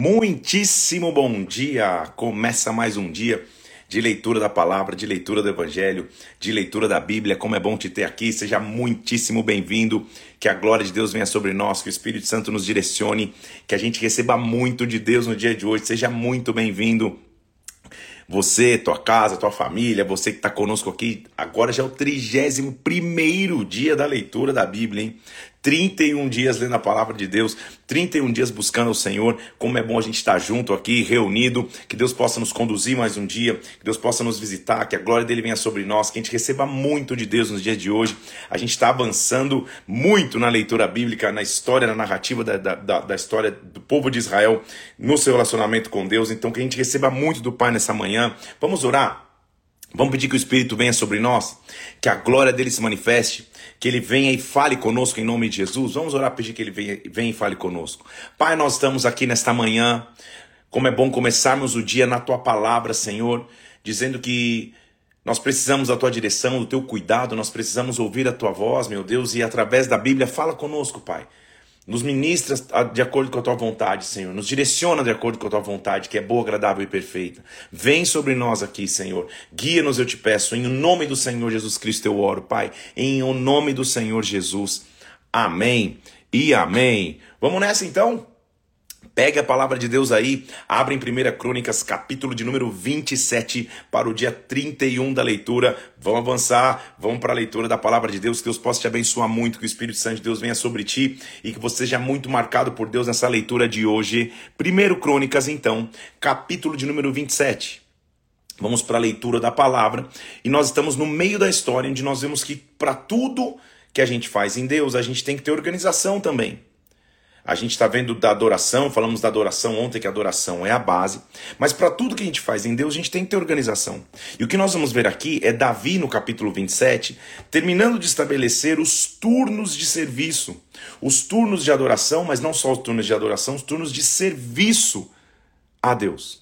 Muitíssimo bom dia! Começa mais um dia de leitura da palavra, de leitura do evangelho, de leitura da Bíblia. Como é bom te ter aqui, seja muitíssimo bem-vindo. Que a glória de Deus venha sobre nós, que o Espírito Santo nos direcione, que a gente receba muito de Deus no dia de hoje. Seja muito bem-vindo. Você, tua casa, tua família, você que está conosco aqui, agora já é o 31 primeiro dia da leitura da Bíblia, hein? 31 dias lendo a palavra de Deus, 31 dias buscando o Senhor. Como é bom a gente estar junto aqui, reunido. Que Deus possa nos conduzir mais um dia, que Deus possa nos visitar, que a glória dele venha sobre nós, que a gente receba muito de Deus nos dias de hoje. A gente está avançando muito na leitura bíblica, na história, na narrativa da, da, da história do povo de Israel, no seu relacionamento com Deus. Então, que a gente receba muito do Pai nessa manhã. Vamos orar. Vamos pedir que o Espírito venha sobre nós, que a glória dele se manifeste, que ele venha e fale conosco em nome de Jesus. Vamos orar, pedir que ele venha, venha e fale conosco. Pai, nós estamos aqui nesta manhã. Como é bom começarmos o dia na tua palavra, Senhor, dizendo que nós precisamos da tua direção, do teu cuidado, nós precisamos ouvir a tua voz, meu Deus, e através da Bíblia fala conosco, Pai. Nos ministra de acordo com a tua vontade, Senhor. Nos direciona de acordo com a tua vontade, que é boa, agradável e perfeita. Vem sobre nós aqui, Senhor. Guia-nos, eu te peço. Em nome do Senhor Jesus Cristo eu oro, Pai. Em nome do Senhor Jesus. Amém e amém. Vamos nessa então? Pegue a palavra de Deus aí, abre em 1 Crônicas, capítulo de número 27, para o dia 31 da leitura. Vamos avançar, vamos para a leitura da palavra de Deus. Que Deus possa te abençoar muito, que o Espírito Santo de Deus venha sobre ti e que você seja muito marcado por Deus nessa leitura de hoje. 1 Crônicas, então, capítulo de número 27. Vamos para a leitura da palavra e nós estamos no meio da história onde nós vemos que para tudo que a gente faz em Deus, a gente tem que ter organização também. A gente está vendo da adoração, falamos da adoração ontem, que a adoração é a base. Mas para tudo que a gente faz em Deus, a gente tem que ter organização. E o que nós vamos ver aqui é Davi, no capítulo 27, terminando de estabelecer os turnos de serviço. Os turnos de adoração, mas não só os turnos de adoração, os turnos de serviço a Deus.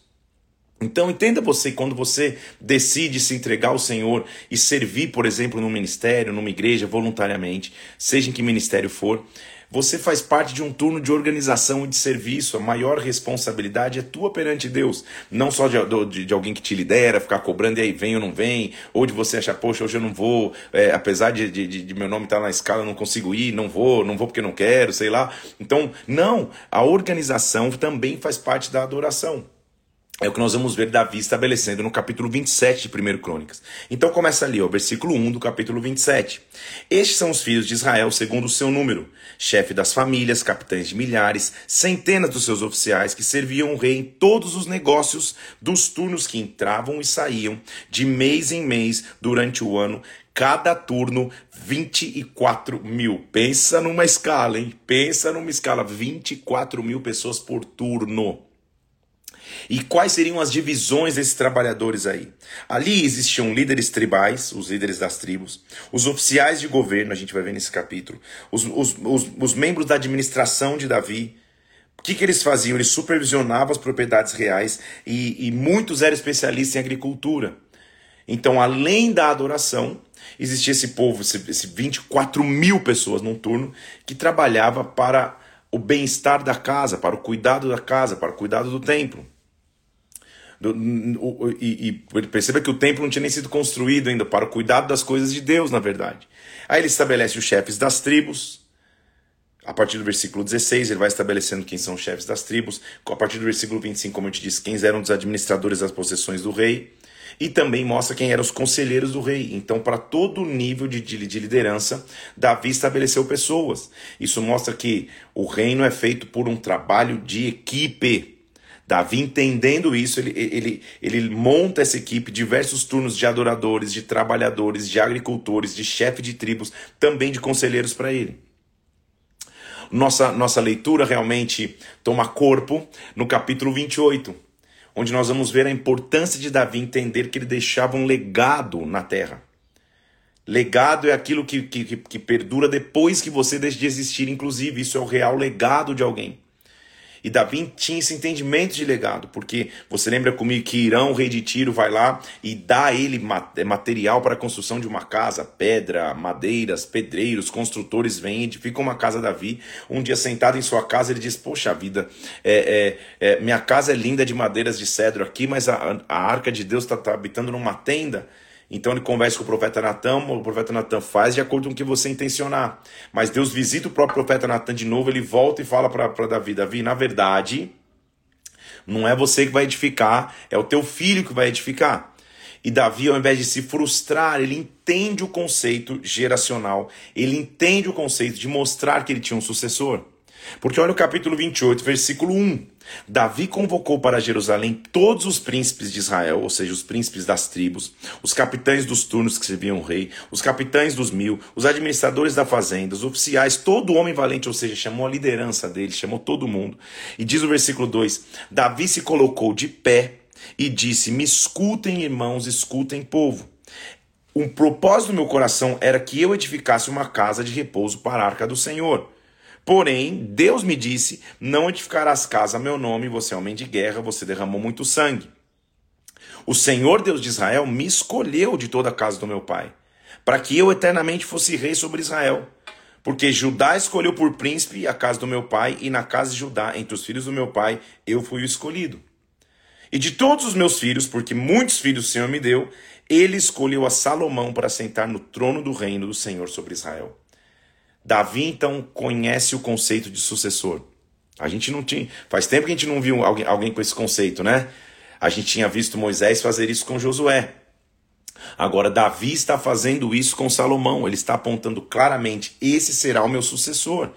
Então entenda você quando você decide se entregar ao Senhor e servir, por exemplo, num ministério, numa igreja, voluntariamente, seja em que ministério for, você faz parte de um turno de organização e de serviço. A maior responsabilidade é tua perante Deus. Não só de, de, de alguém que te lidera, ficar cobrando e aí vem ou não vem, ou de você achar, poxa, hoje eu não vou, é, apesar de, de, meu nome estar na escala, eu não consigo ir, não vou, não vou porque não quero, sei lá. Então, não, a organização também faz parte da adoração. É o que nós vamos ver Davi estabelecendo no capítulo 27 de 1 Crônicas. Então começa ali, ó, versículo 1 do capítulo 27. Estes são os filhos de Israel segundo o seu número, chefe das famílias, capitães de milhares, centenas dos seus oficiais que serviam o rei em todos os negócios dos turnos que entravam e saíam de mês em mês durante o ano, cada turno 24 mil. Pensa numa escala, hein? Pensa numa escala, 24 mil pessoas por turno. E quais seriam as divisões desses trabalhadores aí? Ali existiam líderes tribais, os líderes das tribos, os oficiais de governo, a gente vai ver nesse capítulo, os, os, os, os membros da administração de Davi. O que, que eles faziam? Eles supervisionavam as propriedades reais e, e muitos eram especialistas em agricultura. Então, além da adoração, existia esse povo, esse, esse 24 mil pessoas num turno, que trabalhava para o bem-estar da casa, para o cuidado da casa, para o cuidado do templo. Do, o, e, e perceba que o templo não tinha nem sido construído ainda para o cuidado das coisas de Deus, na verdade. Aí ele estabelece os chefes das tribos. A partir do versículo 16, ele vai estabelecendo quem são os chefes das tribos. A partir do versículo 25, como eu te disse, quem eram os administradores das possessões do rei. E também mostra quem eram os conselheiros do rei. Então, para todo nível de, de, de liderança, Davi estabeleceu pessoas. Isso mostra que o reino é feito por um trabalho de equipe. Davi, entendendo isso, ele, ele, ele monta essa equipe, diversos turnos de adoradores, de trabalhadores, de agricultores, de chefe de tribos, também de conselheiros para ele. Nossa, nossa leitura realmente toma corpo no capítulo 28, onde nós vamos ver a importância de Davi entender que ele deixava um legado na terra. Legado é aquilo que, que, que perdura depois que você deixa de existir, inclusive, isso é o real legado de alguém. E Davi tinha esse entendimento de legado, porque você lembra comigo que Irão, rei de Tiro, vai lá e dá a ele é, material para a construção de uma casa, pedra, madeiras, pedreiros, construtores vêm, edificam uma casa Davi. Um dia sentado em sua casa, ele diz: Poxa vida, é, é, é minha casa é linda de madeiras de cedro aqui, mas a, a arca de Deus está tá habitando numa tenda. Então ele conversa com o profeta Natan, o profeta Natan faz de acordo com o que você intencionar. Mas Deus visita o próprio profeta Natan de novo, ele volta e fala para Davi: Davi, na verdade, não é você que vai edificar, é o teu filho que vai edificar. E Davi, ao invés de se frustrar, ele entende o conceito geracional, ele entende o conceito de mostrar que ele tinha um sucessor. Porque olha o capítulo 28, versículo 1. Davi convocou para Jerusalém todos os príncipes de Israel, ou seja, os príncipes das tribos, os capitães dos turnos que serviam o rei, os capitães dos mil, os administradores da fazenda, os oficiais, todo homem valente, ou seja, chamou a liderança dele, chamou todo mundo. E diz o versículo 2: Davi se colocou de pé e disse: Me escutem, irmãos, escutem, povo. O propósito do meu coração era que eu edificasse uma casa de repouso para a arca do Senhor. Porém, Deus me disse: Não edificarás casa a meu nome, você é homem de guerra, você derramou muito sangue. O Senhor Deus de Israel me escolheu de toda a casa do meu pai, para que eu eternamente fosse rei sobre Israel. Porque Judá escolheu por príncipe a casa do meu pai, e na casa de Judá, entre os filhos do meu pai, eu fui o escolhido. E de todos os meus filhos, porque muitos filhos o Senhor me deu, ele escolheu a Salomão para sentar no trono do reino do Senhor sobre Israel. Davi então conhece o conceito de sucessor. A gente não tinha. Faz tempo que a gente não viu alguém, alguém com esse conceito, né? A gente tinha visto Moisés fazer isso com Josué. Agora, Davi está fazendo isso com Salomão. Ele está apontando claramente: esse será o meu sucessor.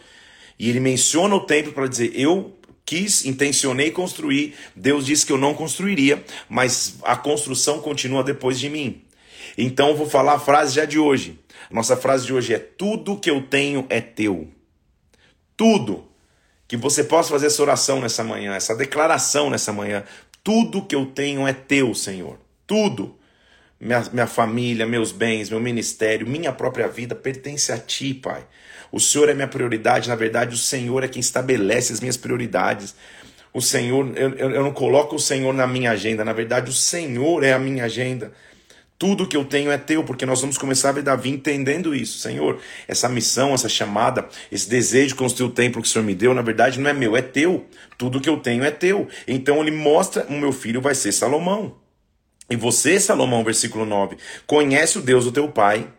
E ele menciona o templo para dizer: eu quis, intencionei construir. Deus disse que eu não construiria, mas a construção continua depois de mim. Então, eu vou falar a frase já de hoje. Nossa frase de hoje é: Tudo que eu tenho é teu. Tudo. Que você possa fazer essa oração nessa manhã, essa declaração nessa manhã. Tudo que eu tenho é teu, Senhor. Tudo. Minha, minha família, meus bens, meu ministério, minha própria vida pertence a ti, Pai. O Senhor é minha prioridade, na verdade, o Senhor é quem estabelece as minhas prioridades. O Senhor, eu, eu não coloco o Senhor na minha agenda, na verdade, o Senhor é a minha agenda. Tudo que eu tenho é teu, porque nós vamos começar a ver Davi entendendo isso. Senhor, essa missão, essa chamada, esse desejo de construir o templo que o Senhor me deu, na verdade não é meu, é teu. Tudo que eu tenho é teu. Então ele mostra: o meu filho vai ser Salomão. E você, Salomão, versículo 9, conhece o Deus do teu pai,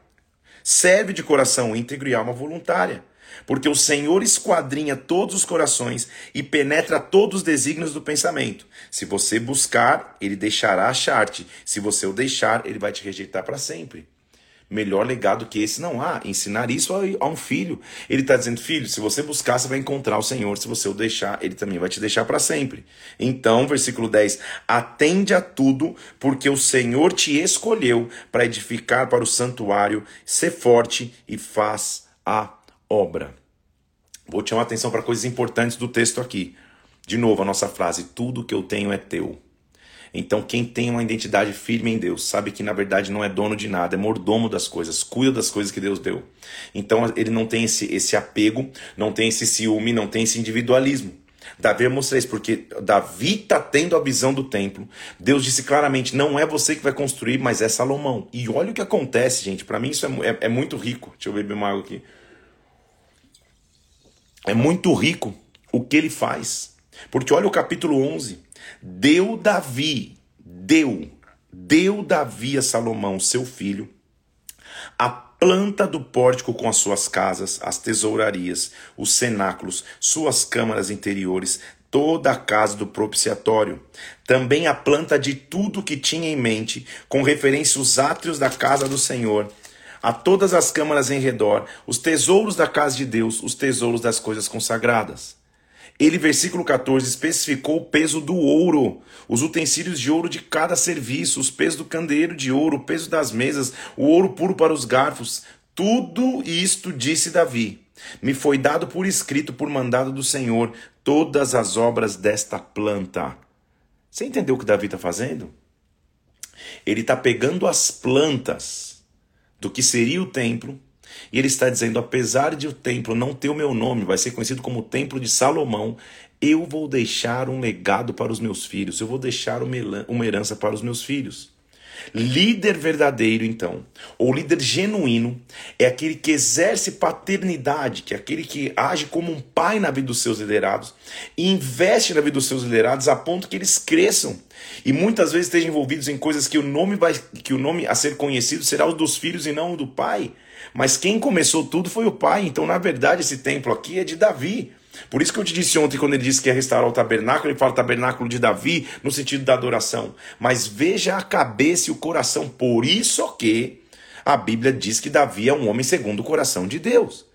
serve de coração íntegro e alma voluntária. Porque o Senhor esquadrinha todos os corações e penetra todos os desígnios do pensamento. Se você buscar, ele deixará achar-te. Se você o deixar, ele vai te rejeitar para sempre. Melhor legado que esse não há. Ensinar isso a um filho. Ele está dizendo, filho, se você buscar, você vai encontrar o Senhor. Se você o deixar, ele também vai te deixar para sempre. Então, versículo 10: Atende a tudo, porque o Senhor te escolheu para edificar para o santuário. Ser forte e faz a obra. Vou te chamar a atenção para coisas importantes do texto aqui. De novo, a nossa frase: tudo que eu tenho é teu. Então, quem tem uma identidade firme em Deus sabe que na verdade não é dono de nada, é mordomo das coisas, cuida das coisas que Deus deu. Então, ele não tem esse, esse apego, não tem esse ciúme, não tem esse individualismo. Davi mostra isso, porque Davi está tendo a visão do templo. Deus disse claramente: não é você que vai construir, mas é Salomão. E olha o que acontece, gente. Para mim, isso é, é, é muito rico. Deixa eu beber uma água aqui. É muito rico o que ele faz. Porque olha o capítulo 11. Deu Davi, deu, deu Davi a Salomão, seu filho, a planta do pórtico com as suas casas, as tesourarias, os cenáculos, suas câmaras interiores, toda a casa do propiciatório. Também a planta de tudo que tinha em mente, com referência aos átrios da casa do Senhor a todas as câmaras em redor, os tesouros da casa de Deus, os tesouros das coisas consagradas. Ele, versículo 14, especificou o peso do ouro, os utensílios de ouro de cada serviço, os pesos do candeeiro de ouro, o peso das mesas, o ouro puro para os garfos. Tudo isto disse Davi. Me foi dado por escrito, por mandado do Senhor, todas as obras desta planta. Você entendeu o que Davi está fazendo? Ele está pegando as plantas do que seria o templo. E ele está dizendo: apesar de o templo não ter o meu nome, vai ser conhecido como o Templo de Salomão. eu vou deixar um legado para os meus filhos, eu vou deixar uma herança para os meus filhos. Líder verdadeiro, então, ou líder genuíno, é aquele que exerce paternidade, que é aquele que age como um pai na vida dos seus liderados e investe na vida dos seus liderados a ponto que eles cresçam e muitas vezes estejam envolvidos em coisas que o nome vai, que o nome a ser conhecido será o dos filhos e não o do pai. Mas quem começou tudo foi o pai. Então, na verdade, esse templo aqui é de Davi. Por isso que eu te disse ontem, quando ele disse que ia restaurar o tabernáculo, ele fala tabernáculo de Davi, no sentido da adoração. Mas veja a cabeça e o coração. Por isso que a Bíblia diz que Davi é um homem segundo o coração de Deus.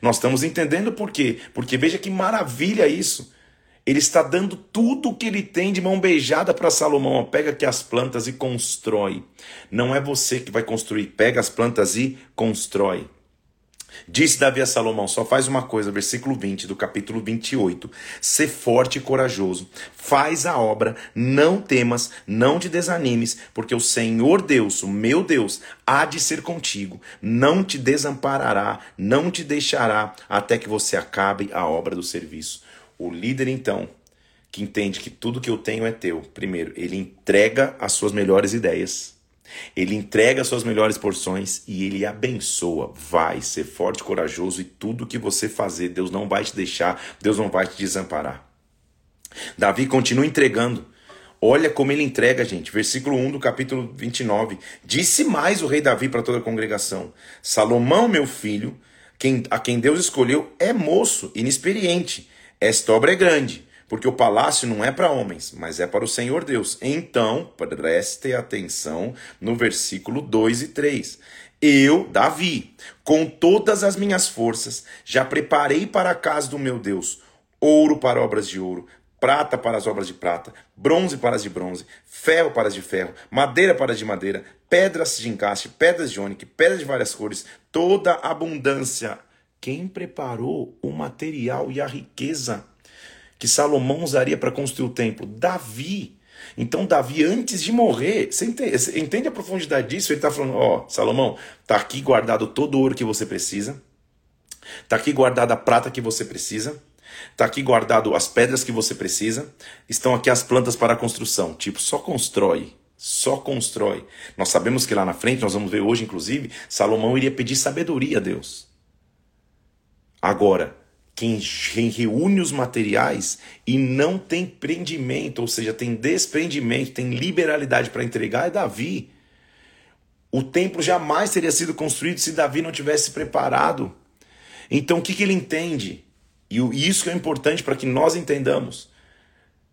Nós estamos entendendo por quê? Porque veja que maravilha isso. Ele está dando tudo o que ele tem de mão beijada para Salomão. Pega aqui as plantas e constrói. Não é você que vai construir. Pega as plantas e constrói. Disse Davi a Salomão: só faz uma coisa, versículo 20 do capítulo 28. Ser forte e corajoso. Faz a obra, não temas, não te desanimes, porque o Senhor Deus, o meu Deus, há de ser contigo. Não te desamparará, não te deixará, até que você acabe a obra do serviço. O líder, então, que entende que tudo que eu tenho é teu, primeiro, ele entrega as suas melhores ideias ele entrega suas melhores porções e ele abençoa. Vai ser forte, corajoso e tudo que você fazer, Deus não vai te deixar, Deus não vai te desamparar. Davi continua entregando. Olha como ele entrega, gente. Versículo 1 do capítulo 29. Disse mais o rei Davi para toda a congregação: Salomão, meu filho, quem, a quem Deus escolheu, é moço, inexperiente. Esta obra é grande porque o palácio não é para homens, mas é para o Senhor Deus. Então, preste atenção no versículo 2 e 3. Eu, Davi, com todas as minhas forças, já preparei para a casa do meu Deus ouro para obras de ouro, prata para as obras de prata, bronze para as de bronze, ferro para as de ferro, madeira para as de madeira, pedras de encaixe, pedras de ônix, pedras de várias cores, toda abundância. Quem preparou o material e a riqueza? Que Salomão usaria para construir o templo? Davi. Então, Davi, antes de morrer, você entende, você entende a profundidade disso? Ele está falando: Ó, oh, Salomão, está aqui guardado todo o ouro que você precisa, está aqui guardada a prata que você precisa, está aqui guardado as pedras que você precisa, estão aqui as plantas para a construção. Tipo, só constrói. Só constrói. Nós sabemos que lá na frente, nós vamos ver hoje, inclusive, Salomão iria pedir sabedoria a Deus. Agora, quem, quem reúne os materiais e não tem prendimento, ou seja, tem desprendimento, tem liberalidade para entregar, é Davi. O templo jamais teria sido construído se Davi não tivesse preparado. Então o que, que ele entende? E isso que é importante para que nós entendamos.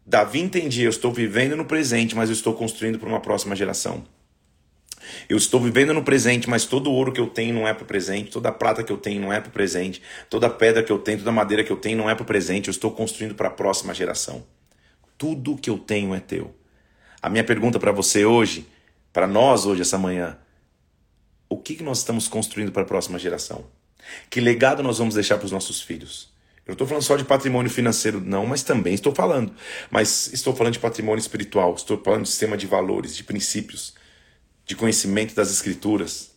Davi entendia: eu estou vivendo no presente, mas eu estou construindo para uma próxima geração. Eu estou vivendo no presente, mas todo ouro que eu tenho não é para o presente, toda prata que eu tenho não é para o presente, toda pedra que eu tenho, toda madeira que eu tenho não é para o presente, eu estou construindo para a próxima geração. Tudo que eu tenho é teu. A minha pergunta para você hoje, para nós hoje, essa manhã, o que, que nós estamos construindo para a próxima geração? Que legado nós vamos deixar para os nossos filhos? Eu estou falando só de patrimônio financeiro, não, mas também estou falando. Mas estou falando de patrimônio espiritual, estou falando de sistema de valores, de princípios de conhecimento das Escrituras.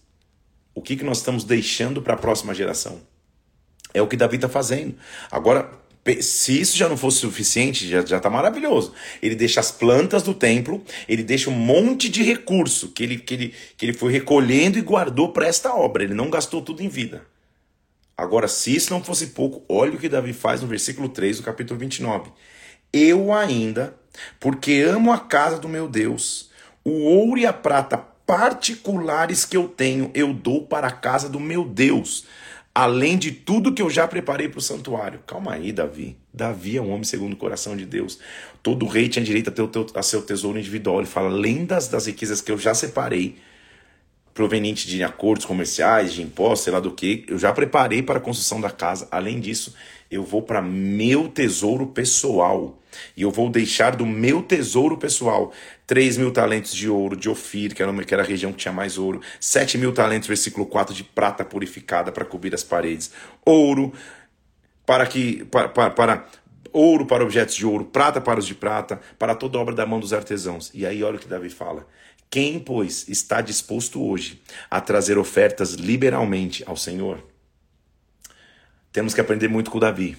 O que, que nós estamos deixando para a próxima geração? É o que Davi está fazendo. Agora, se isso já não fosse suficiente, já está maravilhoso. Ele deixa as plantas do templo, ele deixa um monte de recurso que ele, que ele, que ele foi recolhendo e guardou para esta obra. Ele não gastou tudo em vida. Agora, se isso não fosse pouco, olha o que Davi faz no versículo 3 do capítulo 29. Eu ainda, porque amo a casa do meu Deus, o ouro e a prata particulares que eu tenho, eu dou para a casa do meu Deus, além de tudo que eu já preparei para o santuário. Calma aí, Davi. Davi é um homem segundo o coração de Deus. Todo rei tinha direito a ter teu, a seu tesouro individual. Ele fala, além das, das riquezas que eu já separei, proveniente de acordos comerciais, de impostos, sei lá do que, eu já preparei para a construção da casa. Além disso, eu vou para meu tesouro pessoal. E eu vou deixar do meu tesouro pessoal 3 mil talentos de ouro de Ofir, que era, uma, que era a região que tinha mais ouro, 7 mil talentos, versículo 4, de prata purificada para cobrir as paredes, ouro para que para, para, para ouro para objetos de ouro, prata para os de prata, para toda obra da mão dos artesãos. E aí olha o que Davi fala. Quem, pois, está disposto hoje a trazer ofertas liberalmente ao Senhor? Temos que aprender muito com Davi.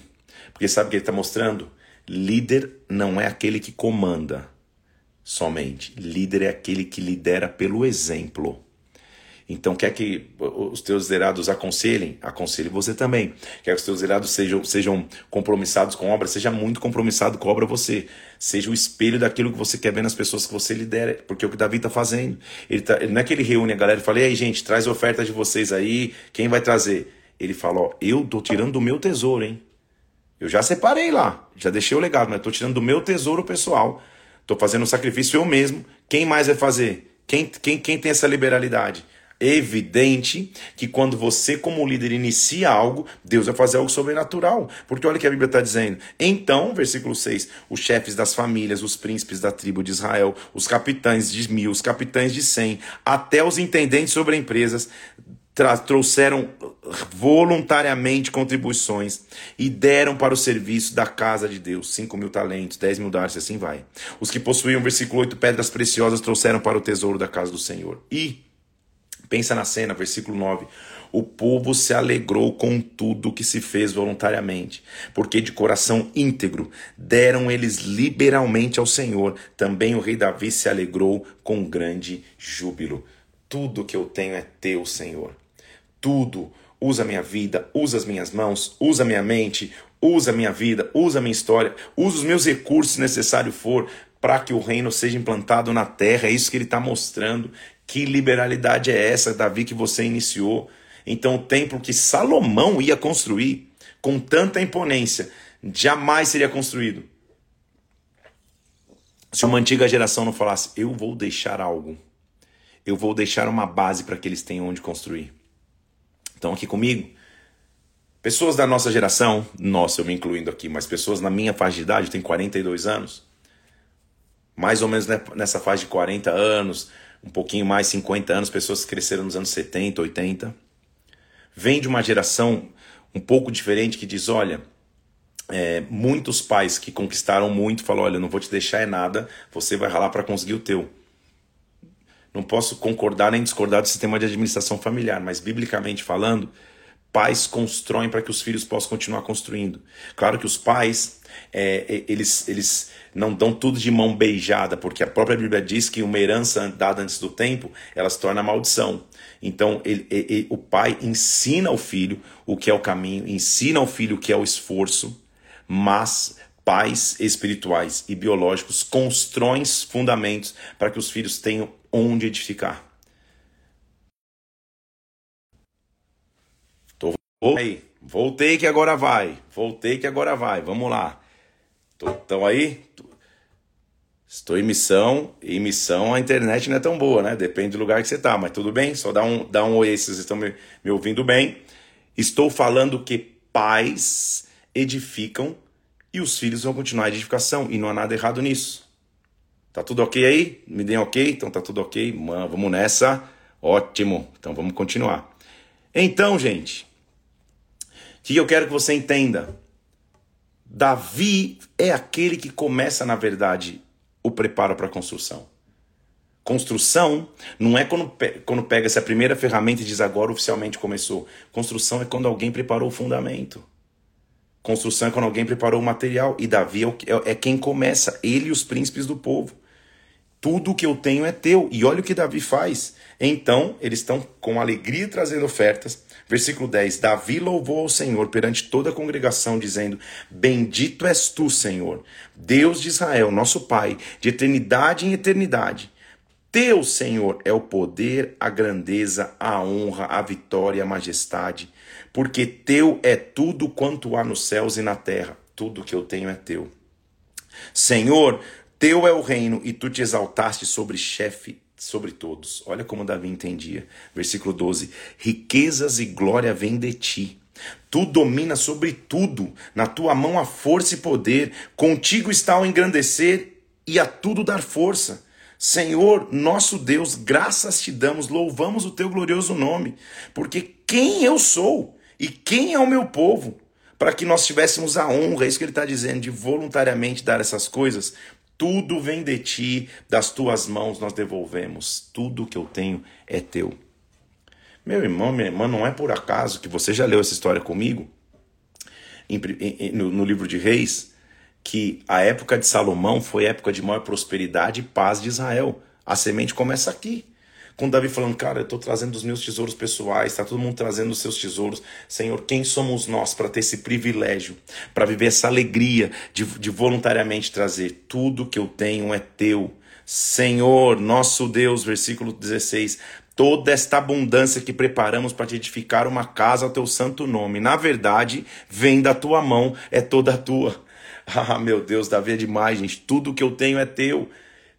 Porque sabe o que ele está mostrando? Líder não é aquele que comanda somente. Líder é aquele que lidera pelo exemplo. Então, quer que os teus liderados aconselhem? Aconselhe você também. Quer que os teus liderados sejam, sejam compromissados com obra? Seja muito compromissado com obra você. Seja o espelho daquilo que você quer ver nas pessoas que você lidera. Porque é o que Davi está fazendo. Ele, tá, não é que ele reúne a galera e fala: e aí, gente, traz oferta de vocês aí. Quem vai trazer? Ele fala: ó, eu tô tirando do meu tesouro, hein? Eu já separei lá. Já deixei o legado, mas tô tirando do meu tesouro pessoal. Tô fazendo um sacrifício eu mesmo. Quem mais vai fazer? Quem, quem, quem tem essa liberalidade? evidente que quando você, como líder, inicia algo, Deus vai fazer algo sobrenatural. Porque olha o que a Bíblia está dizendo. Então, versículo 6: os chefes das famílias, os príncipes da tribo de Israel, os capitães de mil, os capitães de cem, até os intendentes sobre empresas, trouxeram voluntariamente contribuições e deram para o serviço da casa de Deus 5 mil talentos, 10 mil dólares, assim vai. Os que possuíam, versículo 8, pedras preciosas trouxeram para o tesouro da casa do Senhor. E Pensa na cena, versículo 9. O povo se alegrou com tudo que se fez voluntariamente, porque de coração íntegro deram eles liberalmente ao Senhor. Também o rei Davi se alegrou com grande júbilo. Tudo que eu tenho é teu, Senhor. Tudo. Usa minha vida, usa as minhas mãos, usa minha mente, usa minha vida, usa minha história, usa os meus recursos se necessário for para que o reino seja implantado na terra. É isso que ele está mostrando. Que liberalidade é essa, Davi, que você iniciou? Então, o templo que Salomão ia construir com tanta imponência jamais seria construído. Se uma antiga geração não falasse, eu vou deixar algo, eu vou deixar uma base para que eles tenham onde construir. Então, aqui comigo, pessoas da nossa geração, nossa, eu me incluindo aqui, mas pessoas na minha faixa de idade, eu tenho 42 anos, mais ou menos nessa faixa de 40 anos, um pouquinho mais, 50 anos, pessoas que cresceram nos anos 70, 80. Vem de uma geração um pouco diferente que diz: olha, é, muitos pais que conquistaram muito falam: olha, não vou te deixar é nada, você vai ralar para conseguir o teu. Não posso concordar nem discordar do sistema de administração familiar, mas biblicamente falando, pais constroem para que os filhos possam continuar construindo. Claro que os pais, é, é, eles, eles não dão tudo de mão beijada, porque a própria Bíblia diz que uma herança dada antes do tempo, ela se torna maldição. Então, ele, ele, o pai ensina ao filho o que é o caminho, ensina ao filho o que é o esforço, mas pais espirituais e biológicos constroem fundamentos para que os filhos tenham onde edificar. Aí, voltei que agora vai. Voltei que agora vai. Vamos lá. Estão aí? Estou em missão. Em missão a internet não é tão boa, né? Depende do lugar que você está, mas tudo bem. Só dá um, dá um oi se vocês estão me, me ouvindo bem. Estou falando que pais edificam e os filhos vão continuar a edificação. E não há nada errado nisso. Tá tudo ok aí? Me deem ok? Então tá tudo ok. Mano, vamos nessa. Ótimo. Então vamos continuar. Então, gente, que eu quero que você entenda. Davi é aquele que começa, na verdade, o preparo para a construção. Construção não é quando, quando pega essa primeira ferramenta e diz agora oficialmente começou. Construção é quando alguém preparou o fundamento. Construção é quando alguém preparou o material. E Davi é, é, é quem começa, ele e os príncipes do povo. Tudo que eu tenho é teu. E olha o que Davi faz. Então, eles estão com alegria trazendo ofertas. Versículo 10: Davi louvou ao Senhor perante toda a congregação, dizendo: Bendito és tu, Senhor, Deus de Israel, nosso Pai, de eternidade em eternidade. Teu, Senhor, é o poder, a grandeza, a honra, a vitória, a majestade, porque teu é tudo quanto há nos céus e na terra. Tudo que eu tenho é teu. Senhor, teu é o reino e tu te exaltaste sobre chefe sobre todos. Olha como Davi entendia. Versículo 12: Riquezas e glória vêm de ti. Tu dominas sobre tudo, na tua mão há força e poder, contigo está o engrandecer e a tudo dar força. Senhor, nosso Deus, graças te damos, louvamos o teu glorioso nome, porque quem eu sou e quem é o meu povo, para que nós tivéssemos a honra, é isso que ele está dizendo, de voluntariamente dar essas coisas, tudo vem de ti, das tuas mãos nós devolvemos. Tudo que eu tenho é teu. Meu irmão, minha irmã, não é por acaso que você já leu essa história comigo no, livro de Reis, que a época de Salomão foi época de maior prosperidade e paz de Israel. A semente começa aqui. Com Davi falando, cara, eu estou trazendo os meus tesouros pessoais, está todo mundo trazendo os seus tesouros. Senhor, quem somos nós para ter esse privilégio, para viver essa alegria de, de voluntariamente trazer? Tudo que eu tenho é teu. Senhor, nosso Deus, versículo 16, toda esta abundância que preparamos para te edificar uma casa ao teu santo nome. Na verdade, vem da tua mão, é toda tua. Ah, meu Deus, Davi é demais, gente. Tudo que eu tenho é teu.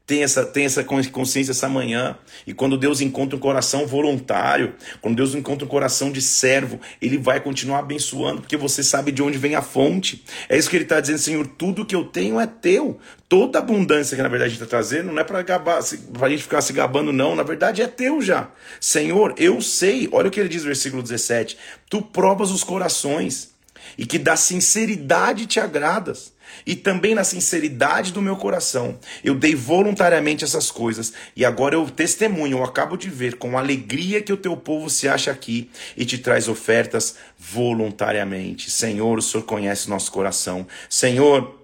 Tem essa, tem essa consciência essa manhã. E quando Deus encontra um coração voluntário, quando Deus encontra um coração de servo, Ele vai continuar abençoando, porque você sabe de onde vem a fonte. É isso que Ele está dizendo, Senhor, tudo que eu tenho é teu. Toda abundância que na verdade a gente está trazendo não é para a gente ficar se gabando, não. Na verdade é teu já. Senhor, eu sei. Olha o que ele diz no versículo 17: Tu provas os corações e que da sinceridade te agradas e também na sinceridade do meu coração. Eu dei voluntariamente essas coisas e agora eu testemunho, eu acabo de ver com alegria que o teu povo se acha aqui e te traz ofertas voluntariamente. Senhor, o Senhor conhece nosso coração. Senhor,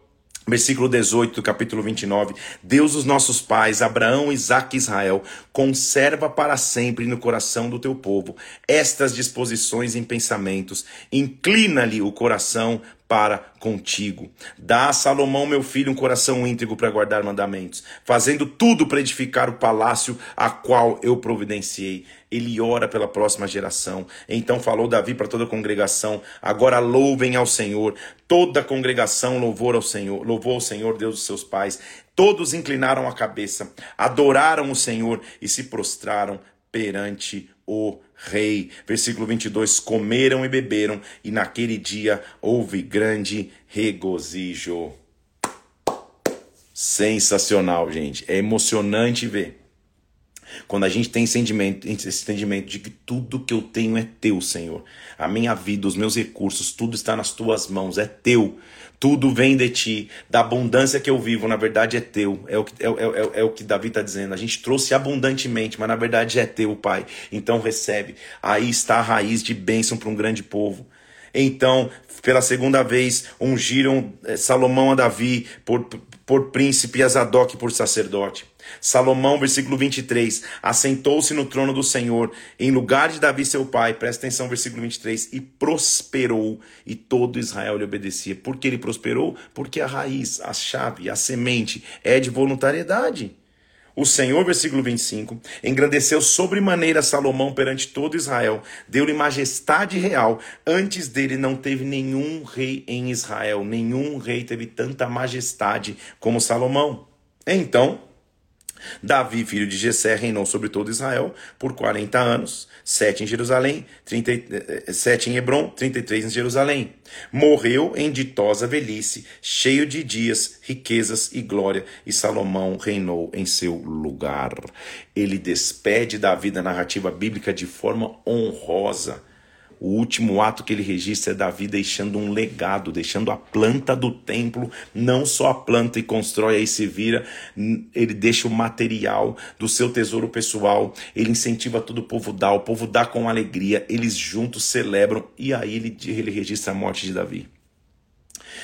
Versículo 18 do capítulo 29. Deus dos nossos pais, Abraão, Isaac e Israel, conserva para sempre no coração do teu povo estas disposições em pensamentos. Inclina-lhe o coração para contigo. Dá a Salomão, meu filho, um coração íntegro para guardar mandamentos, fazendo tudo para edificar o palácio a qual eu providenciei. Ele ora pela próxima geração. Então falou Davi para toda a congregação: agora louvem ao Senhor. Toda a congregação louvou ao Senhor, louvou ao Senhor, Deus dos seus pais. Todos inclinaram a cabeça, adoraram o Senhor e se prostraram perante o rei. Versículo 22: Comeram e beberam, e naquele dia houve grande regozijo. Sensacional, gente. É emocionante ver. Quando a gente tem esse entendimento, esse entendimento de que tudo que eu tenho é teu, Senhor. A minha vida, os meus recursos, tudo está nas tuas mãos, é teu. Tudo vem de ti. Da abundância que eu vivo, na verdade é teu. É o que, é, é, é, é o que Davi está dizendo. A gente trouxe abundantemente, mas na verdade é teu, Pai. Então recebe. Aí está a raiz de bênção para um grande povo. Então, pela segunda vez, ungiram eh, Salomão a Davi por, por príncipe e a Zadok por sacerdote. Salomão, versículo 23, assentou-se no trono do Senhor, em lugar de Davi seu pai, presta atenção, versículo 23, e prosperou, e todo Israel lhe obedecia. Por que ele prosperou? Porque a raiz, a chave, a semente é de voluntariedade. O Senhor, versículo 25, engrandeceu sobremaneira Salomão perante todo Israel, deu-lhe majestade real. Antes dele não teve nenhum rei em Israel, nenhum rei teve tanta majestade como Salomão. Então, Davi, filho de Jessé, reinou sobre todo Israel por 40 anos, sete em Jerusalém, 30, sete em Hebron, 33 em Jerusalém. Morreu em ditosa velhice, cheio de dias, riquezas e glória, e Salomão reinou em seu lugar. Ele despede da vida narrativa bíblica de forma honrosa o último ato que ele registra é Davi deixando um legado, deixando a planta do templo, não só a planta e constrói, aí se vira, ele deixa o material do seu tesouro pessoal, ele incentiva todo o povo dar, o povo dá com alegria, eles juntos celebram, e aí ele, ele registra a morte de Davi.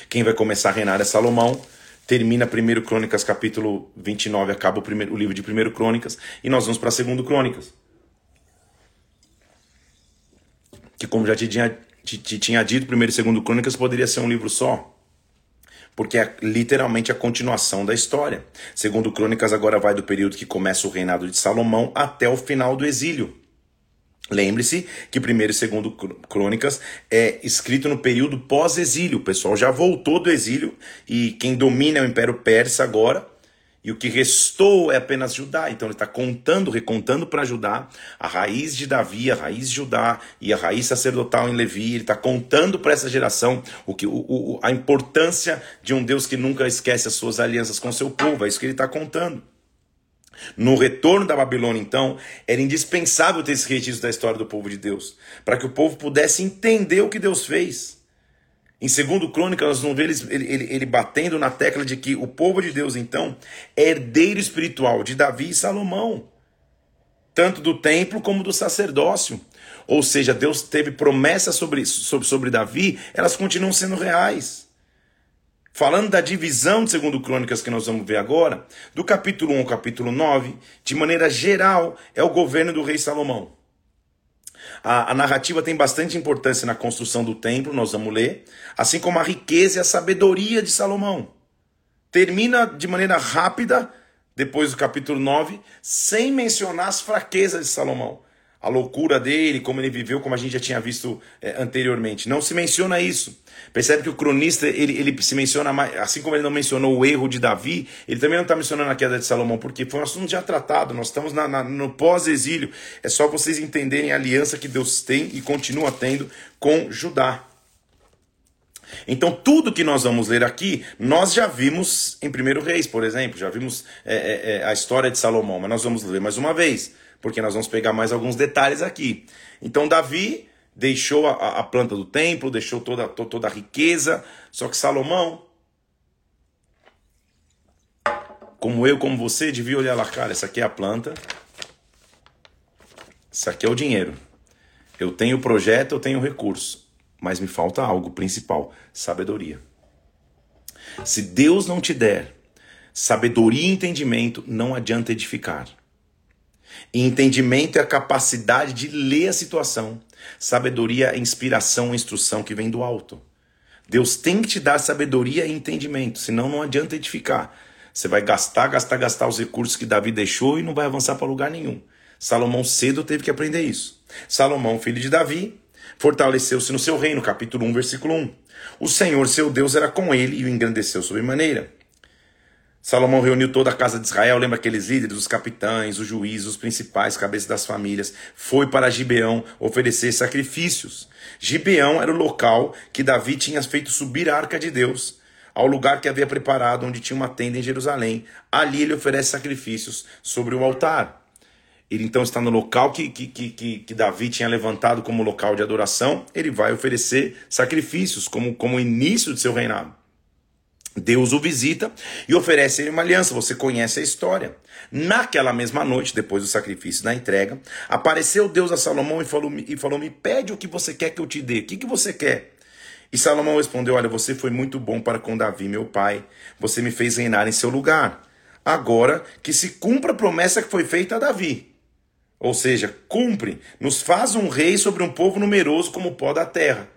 Quem vai começar a reinar é Salomão, termina 1 Crônicas capítulo 29, acaba o, primeiro, o livro de 1 Crônicas, e nós vamos para 2 Crônicas. que como já te tinha, te, te tinha dito, primeiro e segundo Crônicas poderia ser um livro só, porque é literalmente a continuação da história. Segundo Crônicas agora vai do período que começa o reinado de Salomão até o final do exílio. Lembre-se que primeiro e segundo Crônicas é escrito no período pós-exílio. O pessoal já voltou do exílio e quem domina é o Império Persa agora. E o que restou é apenas Judá. Então ele está contando, recontando para Judá a raiz de Davi, a raiz de Judá e a raiz sacerdotal em Levi. Ele está contando para essa geração o que, o, o, a importância de um Deus que nunca esquece as suas alianças com seu povo. É isso que ele está contando. No retorno da Babilônia, então, era indispensável ter esse registro da história do povo de Deus, para que o povo pudesse entender o que Deus fez. Em segundo Crônica, nós vamos ver ele, ele, ele, batendo na tecla de que o povo de Deus, então, é herdeiro espiritual de Davi e Salomão, tanto do templo como do sacerdócio. Ou seja, Deus teve promessas sobre, sobre, sobre Davi, elas continuam sendo reais. falando da divisão de segundo Crônicas que nós vamos ver agora, do capítulo 1 ao capítulo 9, de maneira geral, é o governo do rei Salomão. A, a, narrativa tem bastante importância na construção do templo, nós vamos ler, assim como a riqueza e a sabedoria de Salomão. Termina de maneira rápida, depois do capítulo 9, sem mencionar as fraquezas de Salomão a loucura dele, como ele viveu, como a gente já tinha visto é, anteriormente. Não se menciona isso. Percebe que o cronista, ele, ele se menciona, mais, assim como ele não mencionou o erro de Davi, ele também não está mencionando a queda de Salomão, porque foi um assunto já tratado, nós estamos na, na, no pós-exílio. É só vocês entenderem a aliança que Deus tem e continua tendo com Judá. Então, tudo que nós vamos ler aqui, nós já vimos em 1 Reis, por exemplo, já vimos é, é, é, a história de Salomão, mas nós vamos ler mais uma vez porque nós vamos pegar mais alguns detalhes aqui. Então, Davi deixou a, a planta do templo, deixou toda, toda a riqueza, só que Salomão, como eu, como você, devia olhar lá, cara, essa aqui é a planta, isso aqui é o dinheiro. Eu tenho projeto, eu tenho recurso, mas me falta algo principal: sabedoria. Se Deus não te der sabedoria e entendimento, não adianta edificar. E entendimento é a capacidade de ler a situação. Sabedoria é inspiração, instrução que vem do alto. Deus tem que te dar sabedoria e entendimento, senão não adianta edificar. Você vai gastar, gastar, gastar os recursos que Davi deixou e não vai avançar para lugar nenhum. Salomão cedo teve que aprender isso. Salomão, filho de Davi, fortaleceu-se no seu reino, capítulo 1, versículo 1. O Senhor, seu Deus, era com ele e o engrandeceu sobremaneira. Salomão reuniu toda a casa de Israel, lembra aqueles líderes, os capitães, os juízes, os principais, cabeças das famílias. Foi para Gibeão oferecer sacrifícios. Gibeão era o local que Davi tinha feito subir a arca de Deus, ao lugar que havia preparado, onde tinha uma tenda em Jerusalém. Ali ele oferece sacrifícios sobre o altar. Ele então está no local que, que, que, que, Davi tinha levantado como local de adoração. Ele vai oferecer sacrifícios como, como início de seu reinado. Deus o visita e oferece ele uma aliança. Você conhece a história. Naquela mesma noite, depois do sacrifício da entrega, apareceu Deus a Salomão e falou, e falou: Me pede o que você quer que eu te dê. O que, que você quer? E Salomão respondeu: Olha, você foi muito bom para com Davi, meu pai. Você me fez reinar em seu lugar. Agora que se cumpra a promessa que foi feita a Davi. Ou seja, cumpre, nos faz um rei sobre um povo numeroso como o pó da terra.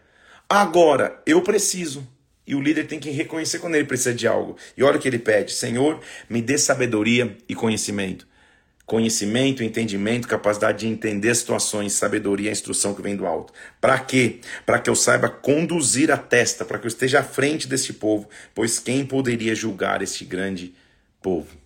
Agora eu preciso e o líder tem que reconhecer quando ele precisa de algo. E olha o que ele pede: Senhor, me dê sabedoria e conhecimento. Conhecimento, entendimento, capacidade de entender situações, sabedoria e instrução que vem do alto. Para quê? Para que eu saiba conduzir a testa, para que eu esteja à frente deste povo, pois quem poderia julgar este grande povo?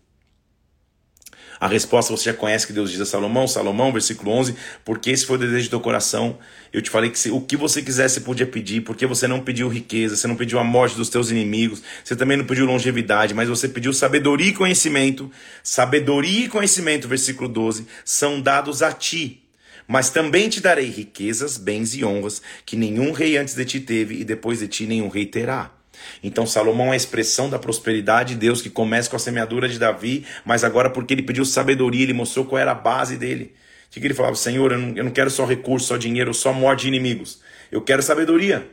A resposta você já conhece que Deus diz a Salomão, Salomão, versículo 11, porque esse foi o desejo do teu coração. Eu te falei que se, o que você quisesse podia pedir, porque você não pediu riqueza, você não pediu a morte dos teus inimigos, você também não pediu longevidade, mas você pediu sabedoria e conhecimento. Sabedoria e conhecimento, versículo 12, são dados a ti. Mas também te darei riquezas, bens e honras que nenhum rei antes de ti teve e depois de ti nenhum rei terá. Então Salomão é a expressão da prosperidade de Deus que começa com a semeadura de Davi, mas agora porque ele pediu sabedoria, ele mostrou qual era a base dele. O que ele falava? Senhor, eu não, eu não quero só recurso, só dinheiro, só morte de inimigos. Eu quero sabedoria.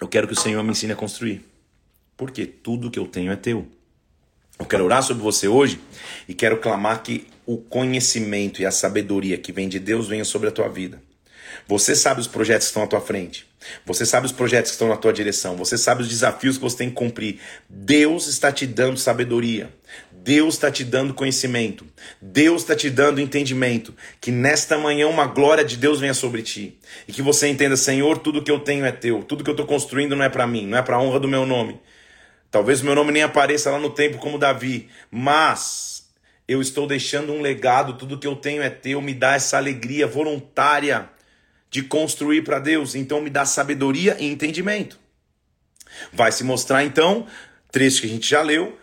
Eu quero que o Senhor me ensine a construir. Porque tudo que eu tenho é teu. Eu quero orar sobre você hoje e quero clamar que o conhecimento e a sabedoria que vem de Deus venha sobre a tua vida. Você sabe os projetos que estão à tua frente. Você sabe os projetos que estão na tua direção. Você sabe os desafios que você tem que cumprir. Deus está te dando sabedoria. Deus está te dando conhecimento. Deus está te dando entendimento. Que nesta manhã uma glória de Deus venha sobre ti. E que você entenda, Senhor, tudo que eu tenho é teu. Tudo que eu estou construindo não é para mim, não é para a honra do meu nome. Talvez o meu nome nem apareça lá no tempo como Davi. Mas eu estou deixando um legado. Tudo que eu tenho é teu. Me dá essa alegria voluntária de construir para Deus. Então me dá sabedoria e entendimento. Vai se mostrar então, trecho que a gente já leu,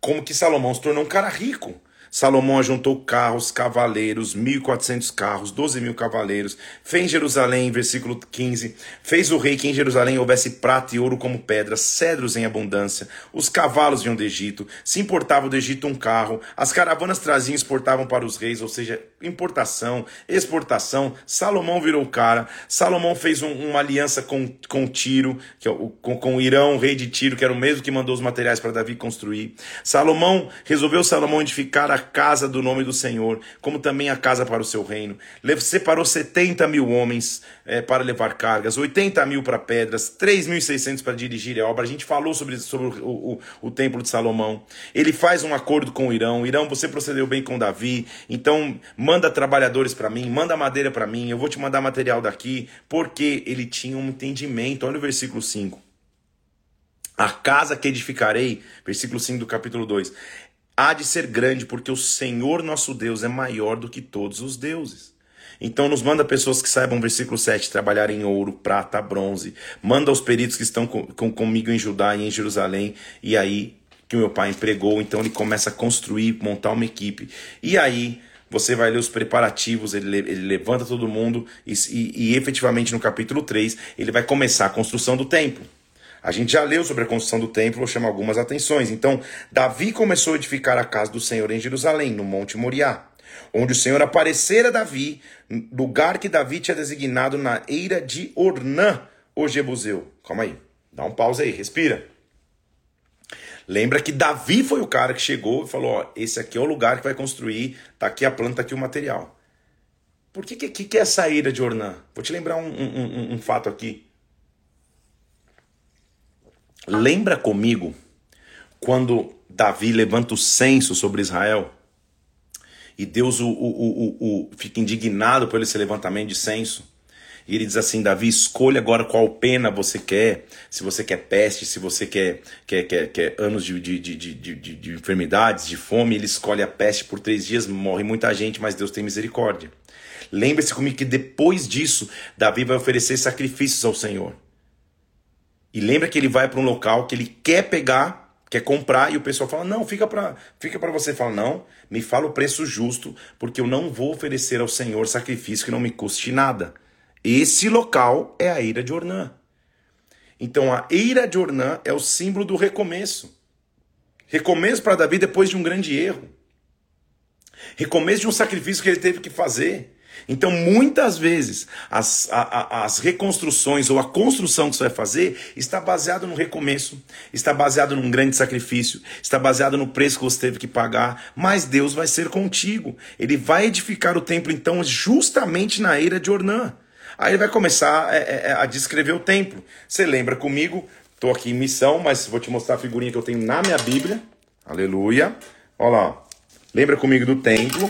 como que Salomão se tornou um cara rico. Salomão ajuntou carros, cavaleiros, 1.400 carros, 12 mil cavaleiros. Fez em Jerusalém, versículo 15. Fez o rei que em Jerusalém houvesse prata e ouro como pedras, cedros em abundância. Os cavalos vinham do Egito. Se importava do Egito um carro. As caravanas traziam e exportavam para os reis, ou seja, importação, exportação. Salomão virou cara. Salomão fez um, uma aliança com, com Tiro, que é o, com, com o Irão, o rei de Tiro, que era o mesmo que mandou os materiais para Davi construir. Salomão resolveu Salomão edificar a casa do nome do Senhor, como também a casa para o seu reino. Separou 70 mil homens é, para levar cargas, 80 mil para pedras, 3.600 para dirigir a obra. A gente falou sobre, sobre o, o, o, templo de Salomão. Ele faz um acordo com o Irão. Irão, você procedeu bem com Davi, então manda trabalhadores para mim, manda madeira para mim, eu vou te mandar material daqui, porque ele tinha um entendimento. Olha o versículo 5. A casa que edificarei, versículo 5 do capítulo 2, há de ser grande, porque o Senhor nosso Deus é maior do que todos os deuses. Então nos manda pessoas que saibam, versículo 7, trabalhar em ouro, prata, bronze. Manda os peritos que estão com, com, comigo em Judá e em Jerusalém. E aí que o meu pai empregou, então ele começa a construir, montar uma equipe. E aí você vai ler os preparativos, ele, ele levanta todo mundo e, e, e efetivamente no capítulo 3 ele vai começar a construção do templo. A gente já leu sobre a construção do templo, vou chamar algumas atenções. Então, Davi começou a edificar a casa do Senhor em Jerusalém, no Monte Moriá, onde o Senhor aparecera a Davi, lugar que Davi tinha designado na eira de Ornã, o Jebuseu. Calma aí, dá um pausa aí, respira. Lembra que Davi foi o cara que chegou e falou: ó, esse aqui é o lugar que vai construir, tá aqui a planta, tá aqui o material. Por que, que, que é essa ira de Ornã? Vou te lembrar um, um, um, um fato aqui. Lembra comigo quando Davi levanta o censo sobre Israel? E Deus o, o, o, fica indignado por esse levantamento de censo. E ele diz assim: Davi, escolha agora qual pena você quer. Se você quer peste, se você quer, quer, quer, quer anos de, de, de, de, de enfermidades, de fome. Ele escolhe a peste por três dias, morre muita gente, mas Deus tem misericórdia. Lembre-se comigo que depois disso, Davi vai oferecer sacrifícios ao Senhor. E lembra que ele vai para um local que ele quer pegar, quer comprar, e o pessoal fala: não, fica para fica você. Fala: não, me fala o preço justo, porque eu não vou oferecer ao Senhor sacrifício que não me custe nada. Esse local é a ira de Ornã. Então a ira de Ornã é o símbolo do recomeço. Recomeço para Davi depois de um grande erro. Recomeço de um sacrifício que ele teve que fazer. Então, muitas vezes, as, a, a, as reconstruções ou a construção que você vai fazer está baseado no recomeço, está baseado num grande sacrifício, está baseado no preço que você teve que pagar, mas Deus vai ser contigo. Ele vai edificar o templo, então, justamente na era de Ornã. Aí ele vai começar a, é, é, é, a descrever o templo. Você lembra comigo? Estou aqui em missão, mas vou te mostrar a figurinha que eu tenho na minha Bíblia. Aleluia. Olha lá. Lembra comigo do templo?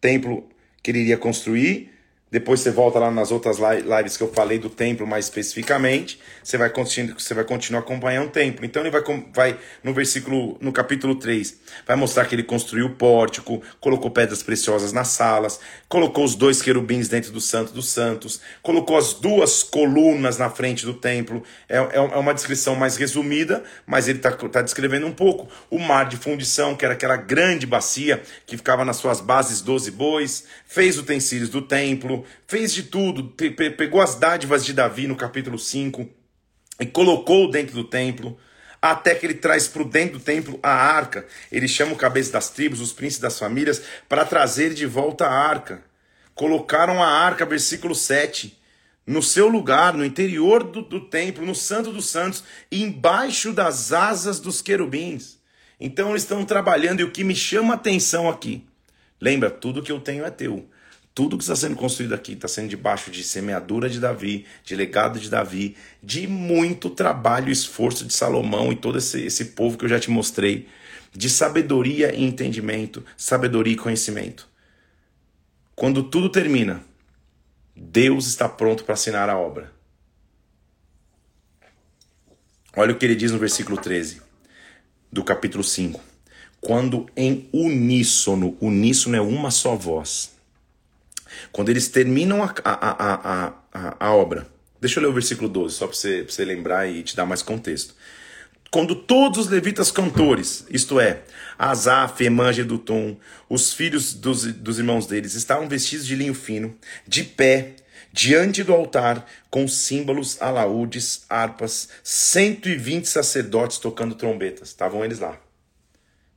Templo que ele iria construir. Depois você volta lá nas outras lives que eu falei do templo mais especificamente. Você vai, você vai continuar acompanhando o templo. Então ele vai, vai no versículo, no capítulo 3, vai mostrar que ele construiu o pórtico, colocou pedras preciosas nas salas, colocou os dois querubins dentro do Santo dos Santos, colocou as duas colunas na frente do templo. É, é, é uma descrição mais resumida, mas ele está tá descrevendo um pouco. O mar de fundição, que era aquela grande bacia que ficava nas suas bases 12 bois, fez utensílios do templo, fez de tudo, pegou as dádivas de Davi no capítulo 5 e colocou dentro do templo até que ele traz para dentro do templo a arca. Ele chama o cabeça das tribos, os príncipes das famílias, para trazer de volta a arca. Colocaram a arca, versículo 7, no seu lugar, no interior do, do templo, no Santo dos Santos, embaixo das asas dos querubins. Então eles estão trabalhando, e o que me chama a atenção aqui, lembra, tudo que eu tenho é teu. Tudo que está sendo construído aqui está sendo debaixo de semeadura de Davi, de legado de Davi, de muito trabalho e esforço de Salomão e todo esse, esse povo que eu já te mostrei, de sabedoria e entendimento, sabedoria e conhecimento. Quando tudo termina, Deus está pronto para assinar a obra. Olha o que ele diz no versículo 13 do capítulo 5. Quando em uníssono, uníssono é uma só voz quando eles terminam a, a, a, a, a obra, deixa eu ler o versículo 12, só para você, você lembrar e te dar mais contexto. quando todos os levitas cantores, isto é, Asaf, Emã, Gedutum, os filhos dos, dos irmãos deles, estavam vestidos de linho fino, de pé, diante do altar, com símbolos, alaúdes, harpas, 120 sacerdotes tocando trombetas. Estavam eles lá.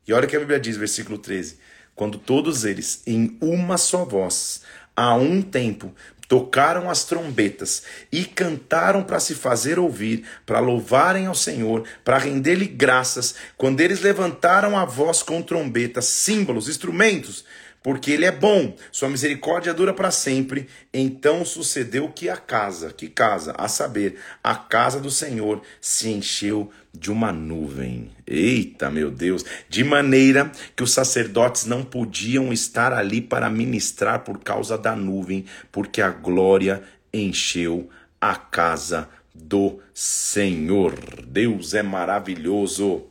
E olha o que a Bíblia diz, versículo 13. Quando todos eles, em uma só voz, a um tempo, tocaram as trombetas e cantaram para se fazer ouvir, para louvarem ao Senhor, para render-lhe graças. Quando eles levantaram a voz com trombetas, símbolos, instrumentos, porque ele é bom, sua misericórdia dura para sempre. Então sucedeu que a casa, que casa, a saber, a casa do Senhor se encheu de uma nuvem. Eita, meu Deus! De maneira que os sacerdotes não podiam estar ali para ministrar por causa da nuvem, porque a glória encheu a casa do Senhor. Deus é maravilhoso.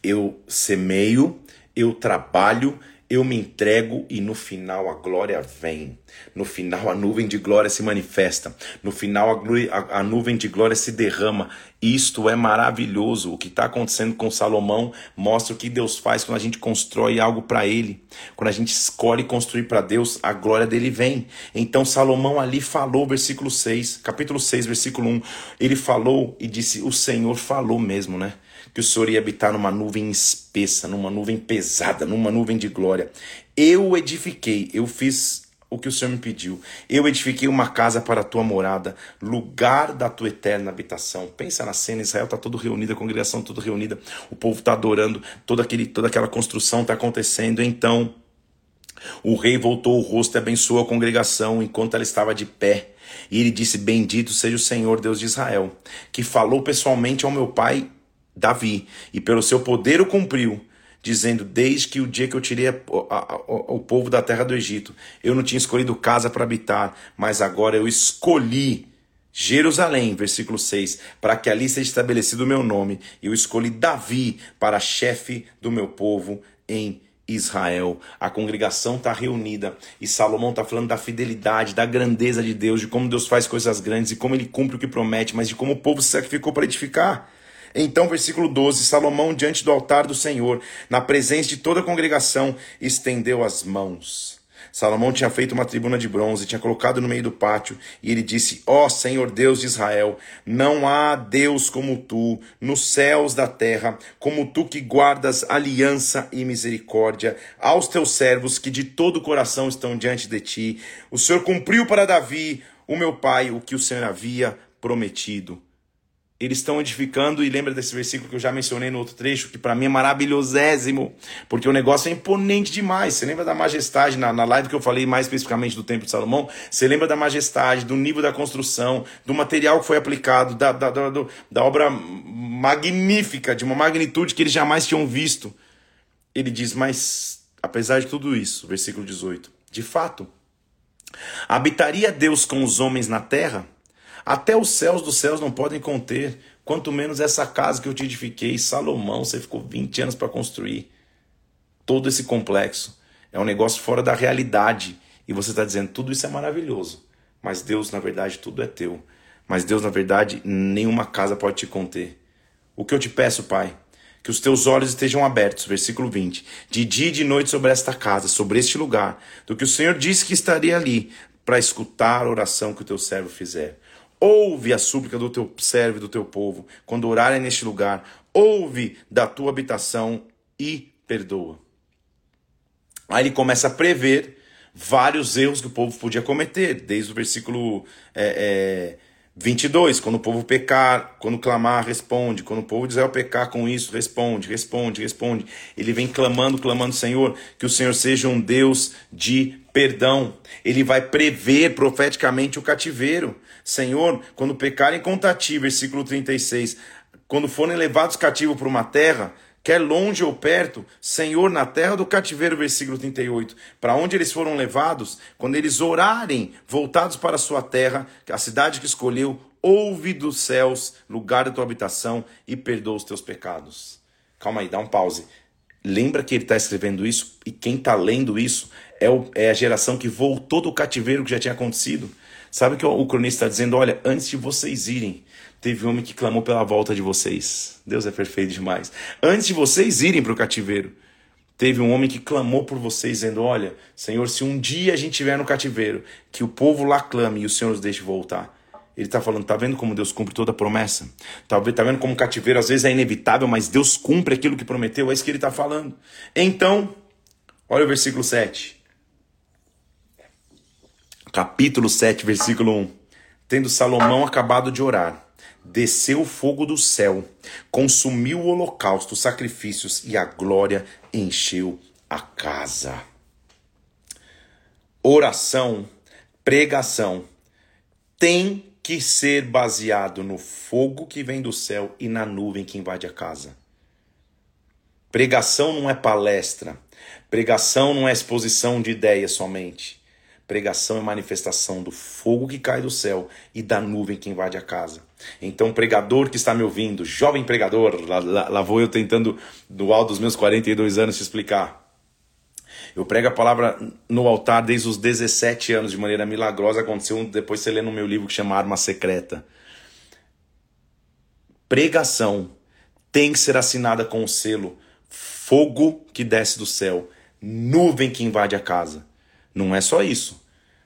Eu semeio, eu trabalho, eu me entrego e no final a glória vem. No final a nuvem de glória se manifesta. No final a, a, a nuvem de glória se derrama. Isto é maravilhoso. O que está acontecendo com Salomão mostra o que Deus faz quando a gente constrói algo para Ele. Quando a gente escolhe construir para Deus, a glória dele vem. Então Salomão ali falou, versículo 6, capítulo 6, versículo 1. Ele falou e disse: O Senhor falou mesmo, né? Que o Senhor ia habitar numa nuvem espessa, numa nuvem pesada, numa nuvem de glória. Eu edifiquei, eu fiz o que o Senhor me pediu. Eu edifiquei uma casa para a tua morada, lugar da tua eterna habitação. Pensa na cena, Israel está todo reunido, a congregação toda reunida, o povo está adorando, toda, aquele, toda aquela construção está acontecendo. Então, o rei voltou o rosto e abençoou a congregação enquanto ela estava de pé. E ele disse: Bendito seja o Senhor Deus de Israel, que falou pessoalmente ao meu pai Davi, e pelo seu poder o cumpriu, dizendo: Desde que o dia que eu tirei a, a, a, o povo da terra do Egito, eu não tinha escolhido casa para habitar, mas agora eu escolhi Jerusalém, versículo 6, para que ali seja estabelecido o meu nome, eu escolhi Davi para chefe do meu povo em Israel. A congregação está reunida e Salomão está falando da fidelidade, da grandeza de Deus, de como Deus faz coisas grandes e como ele cumpre o que promete, mas de como o povo se sacrificou para edificar. Então, versículo 12: Salomão, diante do altar do Senhor, na presença de toda a congregação, estendeu as mãos. Salomão tinha feito uma tribuna de bronze, tinha colocado no meio do pátio, e ele disse: Ó oh, Senhor Deus de Israel, não há Deus como tu, nos céus da terra, como tu que guardas aliança e misericórdia aos teus servos que de todo o coração estão diante de ti. O Senhor cumpriu para Davi, o meu pai, o que o Senhor havia prometido eles estão edificando, e lembra desse versículo que eu já mencionei no outro trecho, que para mim é maravilhosésimo, porque o negócio é imponente demais. Você lembra da majestade, na, na live que eu falei mais especificamente do Templo de Salomão? Você lembra da majestade, do nível da construção, do material que foi aplicado, da, da, da, da obra magnífica, de uma magnitude que eles jamais tinham visto. Ele diz, mas apesar de tudo isso, versículo 18, de fato, habitaria Deus com os homens na terra? Até os céus dos céus não podem conter, quanto menos essa casa que eu te edifiquei. Salomão, você ficou 20 anos para construir todo esse complexo. É um negócio fora da realidade. E você está dizendo, tudo isso é maravilhoso. Mas Deus, na verdade, tudo é teu. Mas Deus, na verdade, nenhuma casa pode te conter. O que eu te peço, Pai, que os teus olhos estejam abertos, versículo 20, de dia e de noite sobre esta casa, sobre este lugar, do que o Senhor disse que estaria ali, para escutar a oração que o teu servo fizer. Ouve a súplica do teu servo e do teu povo, quando orarem neste lugar. Ouve da tua habitação e perdoa. Aí ele começa a prever vários erros que o povo podia cometer, desde o versículo é, é, 22, quando o povo pecar, quando clamar, responde. Quando o povo de Israel pecar com isso, responde, responde, responde. Ele vem clamando, clamando, Senhor, que o Senhor seja um Deus de perdão. Ele vai prever profeticamente o cativeiro. Senhor, quando pecarem contra ti, versículo 36, quando forem levados cativos para uma terra, quer longe ou perto, Senhor, na terra do cativeiro, versículo 38, para onde eles foram levados, quando eles orarem, voltados para a sua terra, a cidade que escolheu, ouve dos céus, lugar da tua habitação, e perdoa os teus pecados. Calma aí, dá um pause. Lembra que ele está escrevendo isso, e quem está lendo isso é, o, é a geração que voltou do cativeiro que já tinha acontecido. Sabe que o cronista está dizendo? Olha, antes de vocês irem, teve um homem que clamou pela volta de vocês. Deus é perfeito demais. Antes de vocês irem para o cativeiro, teve um homem que clamou por vocês, dizendo: Olha, Senhor, se um dia a gente estiver no cativeiro, que o povo lá clame e o Senhor nos deixe voltar. Ele está falando, tá vendo como Deus cumpre toda a promessa? Tá, tá vendo como o cativeiro às vezes é inevitável, mas Deus cumpre aquilo que prometeu? É isso que ele está falando. Então, olha o versículo 7. Capítulo 7, versículo 1. Tendo Salomão acabado de orar, desceu o fogo do céu, consumiu o holocausto, os sacrifícios e a glória encheu a casa. Oração, pregação, tem que ser baseado no fogo que vem do céu e na nuvem que invade a casa. Pregação não é palestra, pregação não é exposição de ideias somente. Pregação é manifestação do fogo que cai do céu e da nuvem que invade a casa. Então, pregador que está me ouvindo, jovem pregador, lá, lá, lá vou eu tentando, do alto dos meus 42 anos, te explicar. Eu prego a palavra no altar desde os 17 anos, de maneira milagrosa. Aconteceu depois você lê no meu livro que chama Arma Secreta. Pregação tem que ser assinada com o selo fogo que desce do céu, nuvem que invade a casa. Não é só isso.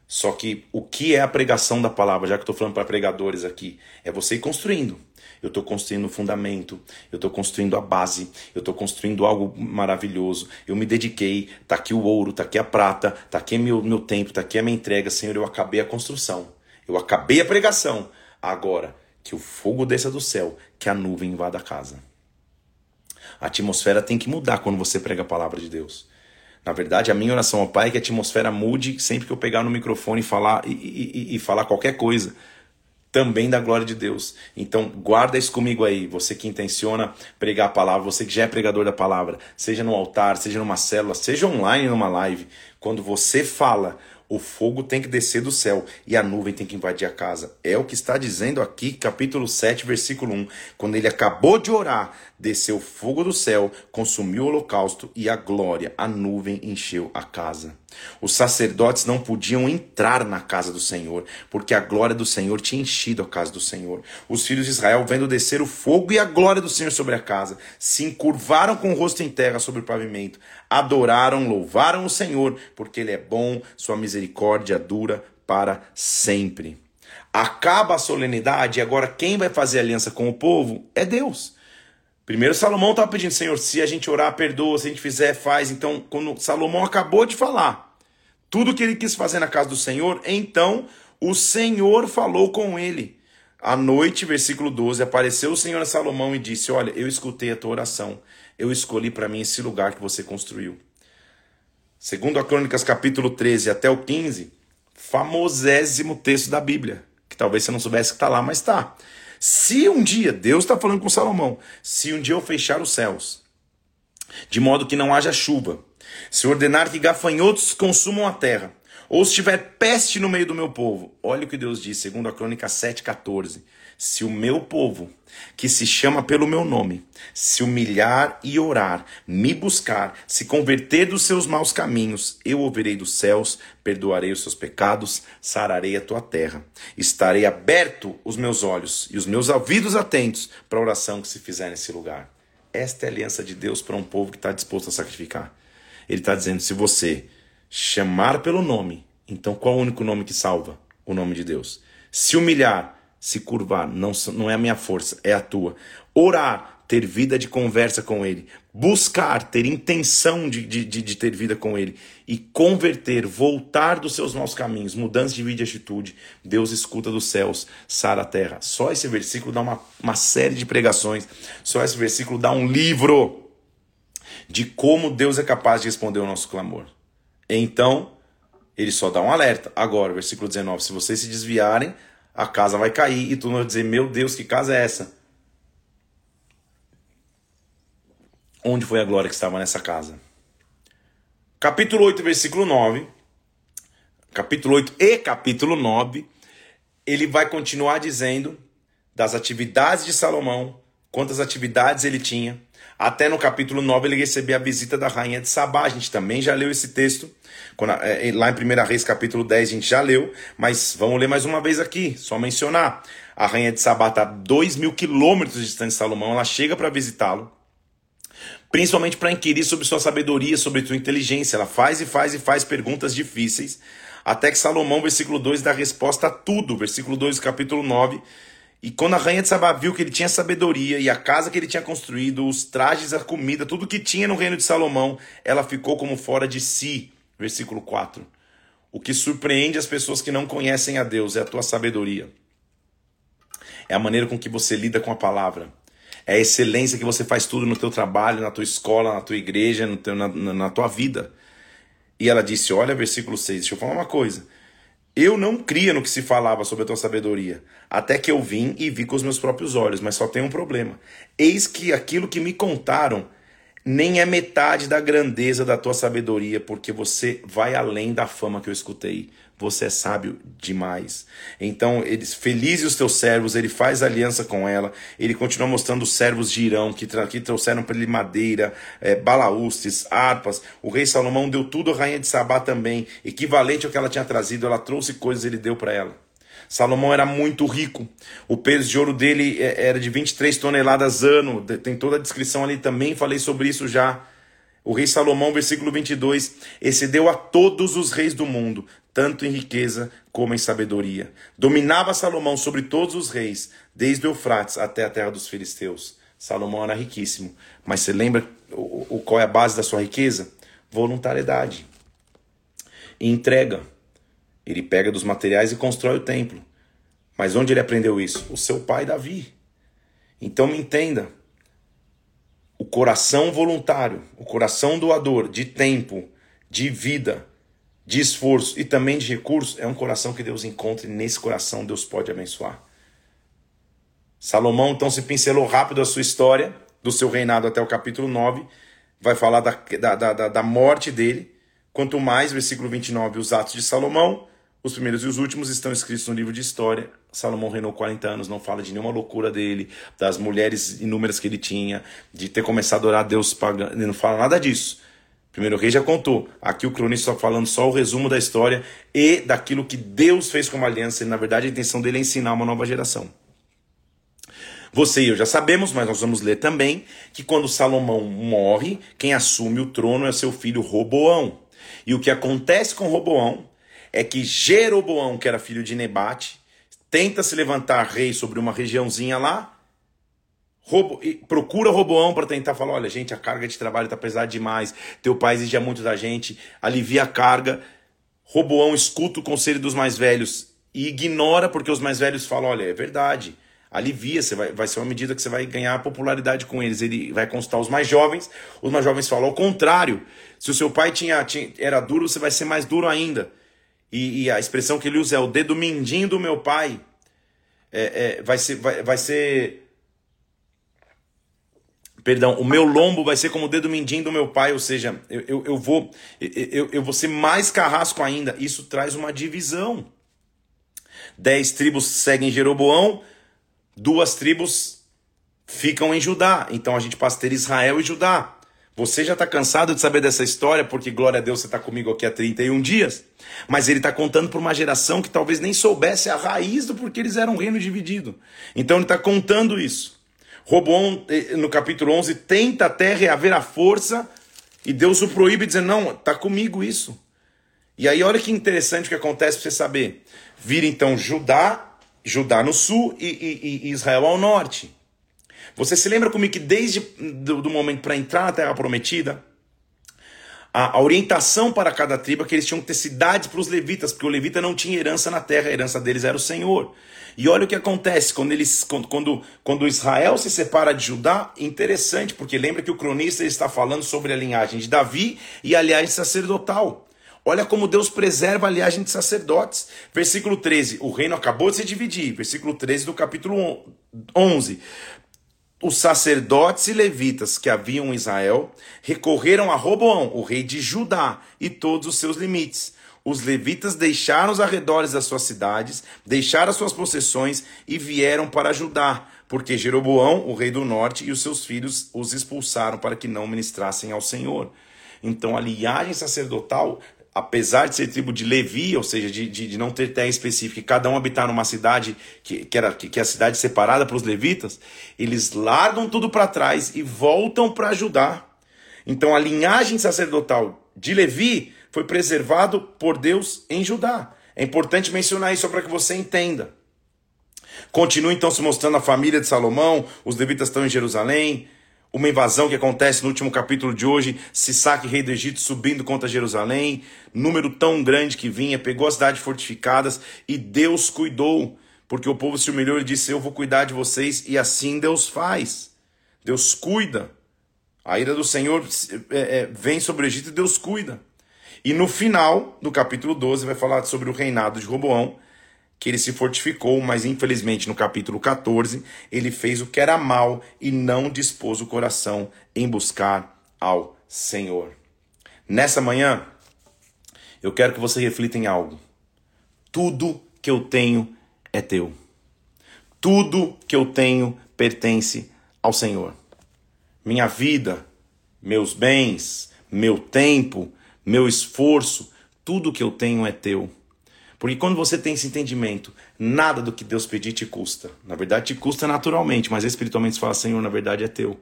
Só que o que é a pregação da palavra, já que estou falando para pregadores aqui, é você ir construindo eu estou construindo o fundamento, eu estou construindo a base, eu estou construindo algo maravilhoso. Eu me dediquei, está aqui o ouro, está aqui a prata, está aqui meu, meu tempo, está aqui a minha entrega. Senhor, eu acabei a construção, eu acabei a pregação. Agora, que o fogo desça do céu, que a nuvem invada a casa. A atmosfera tem que mudar quando você prega a palavra de Deus. Na verdade, a minha oração ao Pai é que a atmosfera mude sempre que eu pegar no microfone e falar, e, e, e falar qualquer coisa também da glória de Deus. Então, guarda isso comigo aí, você que intenciona pregar a palavra, você que já é pregador da palavra, seja no altar, seja numa célula, seja online numa live, quando você fala, o fogo tem que descer do céu e a nuvem tem que invadir a casa. É o que está dizendo aqui, capítulo 7, versículo 1. Quando ele acabou de orar, desceu fogo do céu, consumiu o holocausto e a glória, a nuvem encheu a casa. Os sacerdotes não podiam entrar na casa do Senhor, porque a glória do Senhor tinha enchido a casa do Senhor. Os filhos de Israel, vendo descer o fogo e a glória do Senhor sobre a casa, se encurvaram com o rosto em terra sobre o pavimento, adoraram, louvaram o Senhor, porque Ele é bom, sua misericórdia dura para sempre. Acaba a solenidade e agora quem vai fazer aliança com o povo é Deus. Primeiro Salomão estava pedindo, Senhor, se a gente orar, perdoa, se a gente fizer, faz. Então, quando Salomão acabou de falar tudo que ele quis fazer na casa do Senhor, então o Senhor falou com ele. À noite, versículo 12, apareceu o Senhor a Salomão e disse: Olha, eu escutei a tua oração, eu escolhi para mim esse lugar que você construiu. Segundo a Crônicas, capítulo 13 até o 15, famosésimo texto da Bíblia, que talvez você não soubesse que está lá, mas está. Se um dia, Deus está falando com Salomão, se um dia eu fechar os céus, de modo que não haja chuva, se ordenar que gafanhotos consumam a terra, ou se tiver peste no meio do meu povo, olha o que Deus diz, segundo a crônica 7,14. Se o meu povo, que se chama pelo meu nome, se humilhar e orar, me buscar, se converter dos seus maus caminhos, eu ouvirei dos céus, perdoarei os seus pecados, sararei a tua terra. Estarei aberto os meus olhos e os meus ouvidos atentos para a oração que se fizer nesse lugar. Esta é a aliança de Deus para um povo que está disposto a sacrificar. Ele está dizendo: se você chamar pelo nome, então qual é o único nome que salva? O nome de Deus. Se humilhar, se curvar, não, não é a minha força, é a tua. Orar, ter vida de conversa com Ele. Buscar, ter intenção de, de, de, de ter vida com Ele. E converter, voltar dos seus maus caminhos, mudança de vida e atitude. Deus escuta dos céus, sara a terra. Só esse versículo dá uma, uma série de pregações. Só esse versículo dá um livro de como Deus é capaz de responder o nosso clamor. Então, ele só dá um alerta. Agora, versículo 19: se vocês se desviarem, a casa vai cair e tu vai dizer: Meu Deus, que casa é essa? Onde foi a glória que estava nessa casa? Capítulo 8, versículo 9. Capítulo 8 e capítulo 9. Ele vai continuar dizendo das atividades de Salomão, quantas atividades ele tinha, Até no capítulo 9 ele recebeu a visita da rainha de Sabá. A gente também já leu esse texto. Quando, é, lá em 1 Reis, capítulo 10, a gente já leu. Mas vamos ler mais uma vez aqui, só mencionar. A rainha de Sabá está a 2 mil quilômetros distante de Salomão. Ela chega para visitá-lo. Principalmente para inquirir sobre sua sabedoria, sobre sua inteligência. Ela faz e faz e faz perguntas difíceis. Até que Salomão, versículo 2, dá resposta a tudo. Versículo 2, capítulo 9 e quando a rainha de Sabá viu que ele tinha sabedoria e a casa que ele tinha construído, os trajes, a comida, tudo que tinha no reino de Salomão, ela ficou como fora de si. Versículo 4. O que surpreende as pessoas que não conhecem a Deus é a tua sabedoria. É a maneira com que você lida com a palavra. É a excelência que você faz tudo no teu trabalho, na tua escola, na tua igreja, teu, na, na tua vida. E ela disse: Olha, versículo 6, deixa eu falar uma coisa. Eu não cria no que se falava sobre a tua sabedoria, até que eu vim e vi com os meus próprios olhos, mas só tem um problema. Eis que aquilo que me contaram nem é metade da grandeza da tua sabedoria, porque você vai além da fama que eu escutei você é sábio demais. Então, eles, felizes os teus servos, ele faz aliança com ela, ele continua mostrando os servos de Irão, que, que trouxeram para ele madeira, é, balaústes, harpas. O rei Salomão deu tudo à rainha de Sabá também, equivalente ao que ela tinha trazido, ela trouxe coisas ele deu para ela. Salomão era muito rico. O peso de ouro dele é, era de 23 toneladas ano. Tem toda a descrição ali também, falei sobre isso já. O rei Salomão, versículo 22, excedeu a todos os reis do mundo, tanto em riqueza como em sabedoria. Dominava Salomão sobre todos os reis, desde o Eufrates até a terra dos filisteus. Salomão era riquíssimo, mas você lembra o, o qual é a base da sua riqueza? Voluntariedade. E entrega. Ele pega dos materiais e constrói o templo. Mas onde ele aprendeu isso? O seu pai Davi. Então me entenda. O coração voluntário, o coração doador de tempo, de vida, de esforço e também de recurso, é um coração que Deus encontra e nesse coração Deus pode abençoar. Salomão então se pincelou rápido a sua história, do seu reinado até o capítulo 9, vai falar da, da, da, da morte dele. Quanto mais, versículo 29, os atos de Salomão, os primeiros e os últimos estão escritos no livro de história. Salomão reinou 40 anos, não fala de nenhuma loucura dele, das mulheres inúmeras que ele tinha, de ter começado a orar a Deus pagando, ele não fala nada disso. Primeiro rei já contou. Aqui o cronista está falando só o resumo da história e daquilo que Deus fez como aliança. E, na verdade, a intenção dele é ensinar uma nova geração. Você e eu já sabemos, mas nós vamos ler também que quando Salomão morre, quem assume o trono é seu filho Roboão. E o que acontece com Roboão é que Jeroboão, que era filho de Nebate, tenta se levantar rei sobre uma regiãozinha lá Robo, procura Roboão para tentar falar: olha, gente, a carga de trabalho está pesada demais, teu pai exigia muito da gente, alivia a carga. Roboão escuta o conselho dos mais velhos e ignora porque os mais velhos falam: olha, é verdade, alivia, você vai, vai ser uma medida que você vai ganhar popularidade com eles. Ele vai consultar os mais jovens, os mais jovens falam: ao contrário, se o seu pai tinha, tinha era duro, você vai ser mais duro ainda. E, e, a expressão que ele usa é o dedo mindinho do meu pai. É, é, vai, ser, vai, vai ser Perdão, o meu lombo vai ser como o dedo mindinho do meu pai, ou seja, eu, eu, eu vou eu, eu vou ser mais carrasco ainda. Isso traz uma divisão. Dez tribos seguem Jeroboão, duas tribos ficam em Judá. Então a gente passa a ter Israel e Judá. Você já está cansado de saber dessa história, porque glória a Deus você está comigo aqui há 31 dias. Mas ele está contando para uma geração que talvez nem soubesse a raiz do porquê eles eram um reino dividido. Então ele está contando isso. Roboão, eh, no capítulo 11, tenta até reaver a força e Deus o proíbe, dizendo: Não, tá comigo isso. E aí, olha que interessante o que acontece para você saber. Vira então Judá, Judá no sul e, e, e Israel ao norte. Você se lembra comigo que desde do, do momento para entrar na Terra Prometida, a, a, orientação para cada tribo é que eles tinham que ter cidades para os levitas, porque o levita não tinha herança na terra, a herança deles era o Senhor. E olha o que acontece quando eles quando, quando Israel se separa de Judá, interessante, porque lembra que o cronista está falando sobre a linhagem de Davi e a linhagem sacerdotal. Olha como Deus preserva a linhagem de sacerdotes. Versículo 13, o reino acabou de se dividir. Versículo 13 do capítulo 11. Os sacerdotes e levitas que haviam em Israel recorreram a Roboão, o rei de Judá, e todos os seus limites os levitas deixaram os arredores das suas cidades, deixaram as suas possessões e vieram para Judá, porque Jeroboão, o rei do norte, e os seus filhos os expulsaram para que não ministrassem ao Senhor. Então a linhagem sacerdotal, apesar de ser tribo de Levi, ou seja, de, de, de não ter terra específica, e cada um habitar numa cidade que, que, era, que, que é a cidade separada para os levitas, eles largam tudo para trás e voltam para Judá. Então a linhagem sacerdotal de Levi foi preservado por Deus em Judá. É importante mencionar isso para que você entenda. Continua então se mostrando a família de Salomão, os levitas estão em Jerusalém, uma invasão que acontece no último capítulo de hoje, Sisaque, rei do Egito, subindo contra Jerusalém, número tão grande que vinha, pegou as cidades fortificadas e Deus cuidou, porque o povo se humilhou e disse: Eu vou cuidar de vocês, e assim Deus faz. Deus cuida. A ira do Senhor é, é, vem sobre o Egito e Deus cuida. E no final do capítulo 12 vai falar sobre o reinado de Roboão, que ele se fortificou, mas infelizmente no capítulo 14 ele fez o que era mal e não dispôs o coração em buscar ao Senhor. Nessa manhã, eu quero que você reflita em algo. Tudo que eu tenho é teu. Tudo que eu tenho pertence ao Senhor. Minha vida, meus bens, meu tempo, meu esforço, tudo que eu tenho é teu. Porque quando você tem esse entendimento, nada do que Deus pedir te custa. Na verdade, te custa naturalmente, mas espiritualmente você fala, Senhor, na verdade é teu.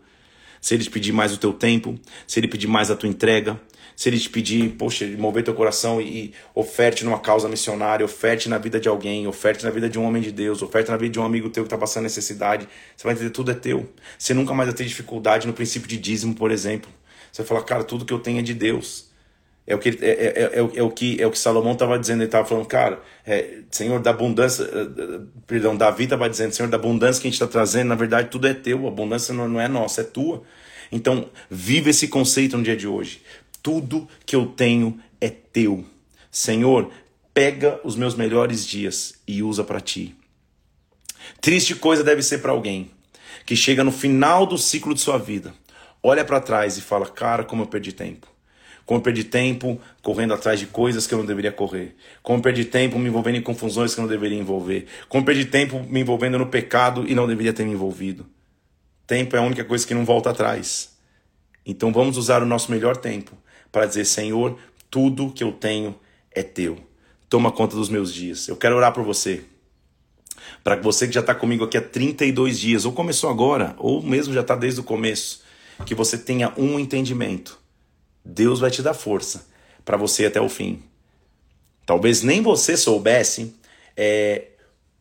Se ele te pedir mais o teu tempo, se ele pedir mais a tua entrega, se ele te pedir, poxa, mover teu coração e, oferte numa causa missionária, oferte na vida de alguém, oferte na vida de um homem de Deus, oferte na vida de um amigo teu que está passando necessidade, você vai entender tudo é teu. Você nunca mais vai ter dificuldade no princípio de dízimo, por exemplo. Você vai falar, cara, tudo que eu tenho é de Deus. É o que, é, é, é, é, o que, é o que Salomão estava dizendo, ele estava falando, cara, é, Senhor, da abundância, eh, eh, perdão, Davi estava dizendo, Senhor, da abundância que a gente está trazendo, na verdade tudo é teu, a abundância não, não é nossa, é tua. Então, vive esse conceito no dia de hoje. Tudo que eu tenho é teu. Senhor, pega os meus melhores dias e usa para ti. Triste coisa deve ser para alguém que chega no final do ciclo de sua vida, olha para trás e fala: Cara, como eu perdi tempo. Como perdi tempo correndo atrás de coisas que eu não deveria correr. Como perdi tempo me envolvendo em confusões que eu não deveria envolver. Como perdi tempo me envolvendo no pecado e não deveria ter me envolvido. Tempo é a única coisa que não volta atrás. Então vamos usar o nosso melhor tempo para dizer: Senhor, tudo que eu tenho é teu. Toma conta dos meus dias. Eu quero orar por você. Para você que já está comigo aqui há 32 dias, ou começou agora, ou mesmo já está desde o começo, que você tenha um entendimento Deus vai te dar força para você ir até o fim. Talvez nem você soubesse é,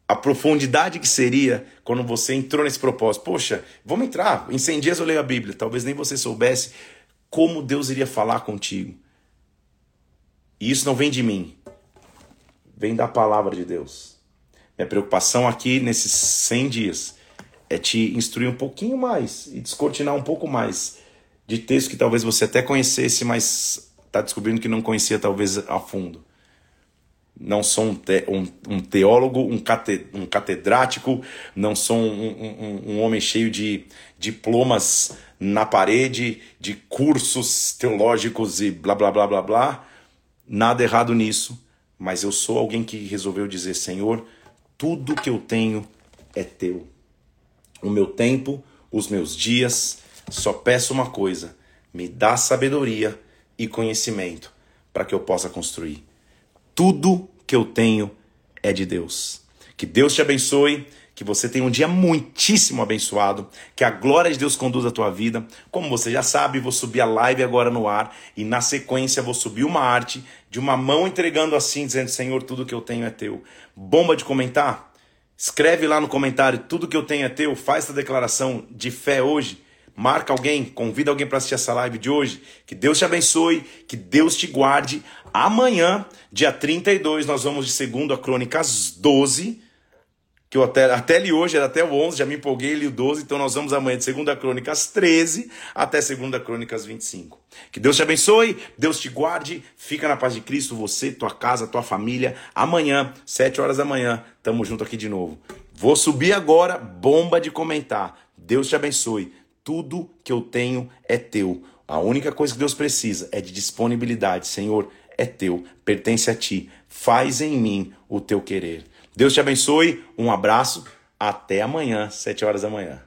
a profundidade que seria quando você entrou nesse propósito. Poxa, vamos entrar. Em 100 dias eu leio a Bíblia. Talvez nem você soubesse como Deus iria falar contigo. E isso não vem de mim. Vem da palavra de Deus. Minha preocupação aqui nesses 100 dias é te instruir um pouquinho mais e descortinar um pouco mais de texto que talvez você até conhecesse, mas está descobrindo que não conhecia talvez a fundo. Não sou um, te, um, um teólogo, um, cate, um, catedrático, não sou um, um homem cheio de diplomas na parede, de cursos teológicos e blá blá blá blá blá. Nada errado nisso, mas eu sou alguém que resolveu dizer: Senhor, tudo que eu tenho é teu. O meu tempo, os meus dias, só peço uma coisa: me dá sabedoria e conhecimento para que eu possa construir. Tudo que eu tenho é de Deus. Que Deus te abençoe, que você tenha um dia muitíssimo abençoado, que a glória de Deus conduza a tua vida. Como você já sabe, vou subir a live agora no ar e na sequência vou subir uma arte de uma mão entregando assim, dizendo: Senhor, tudo que eu tenho é teu. Bomba de comentar? Escreve lá no comentário: tudo que eu tenho é teu. Faz essa declaração de fé hoje marca alguém, convida alguém para assistir essa live de hoje. Que Deus te abençoe, que Deus te guarde. Amanhã, dia 32, nós vamos de segunda Crônicas 12. Que eu até, até li hoje, era até o 11, já me empolguei, li o 12. Então nós vamos amanhã de segunda Crônicas 13 até segunda Crônicas 25. Que Deus te abençoe, Deus te guarde. Fica na paz de Cristo, você, tua casa, tua família. Amanhã, 7 horas da manhã, tamo junto aqui de novo. Vou subir agora, bomba de comentar. Deus te abençoe. Tudo que eu tenho é teu. A única coisa que Deus precisa é de disponibilidade. Senhor, é teu, pertence a ti. Faz em mim o teu querer. Deus te abençoe. Um abraço. Até amanhã, 7 horas da manhã.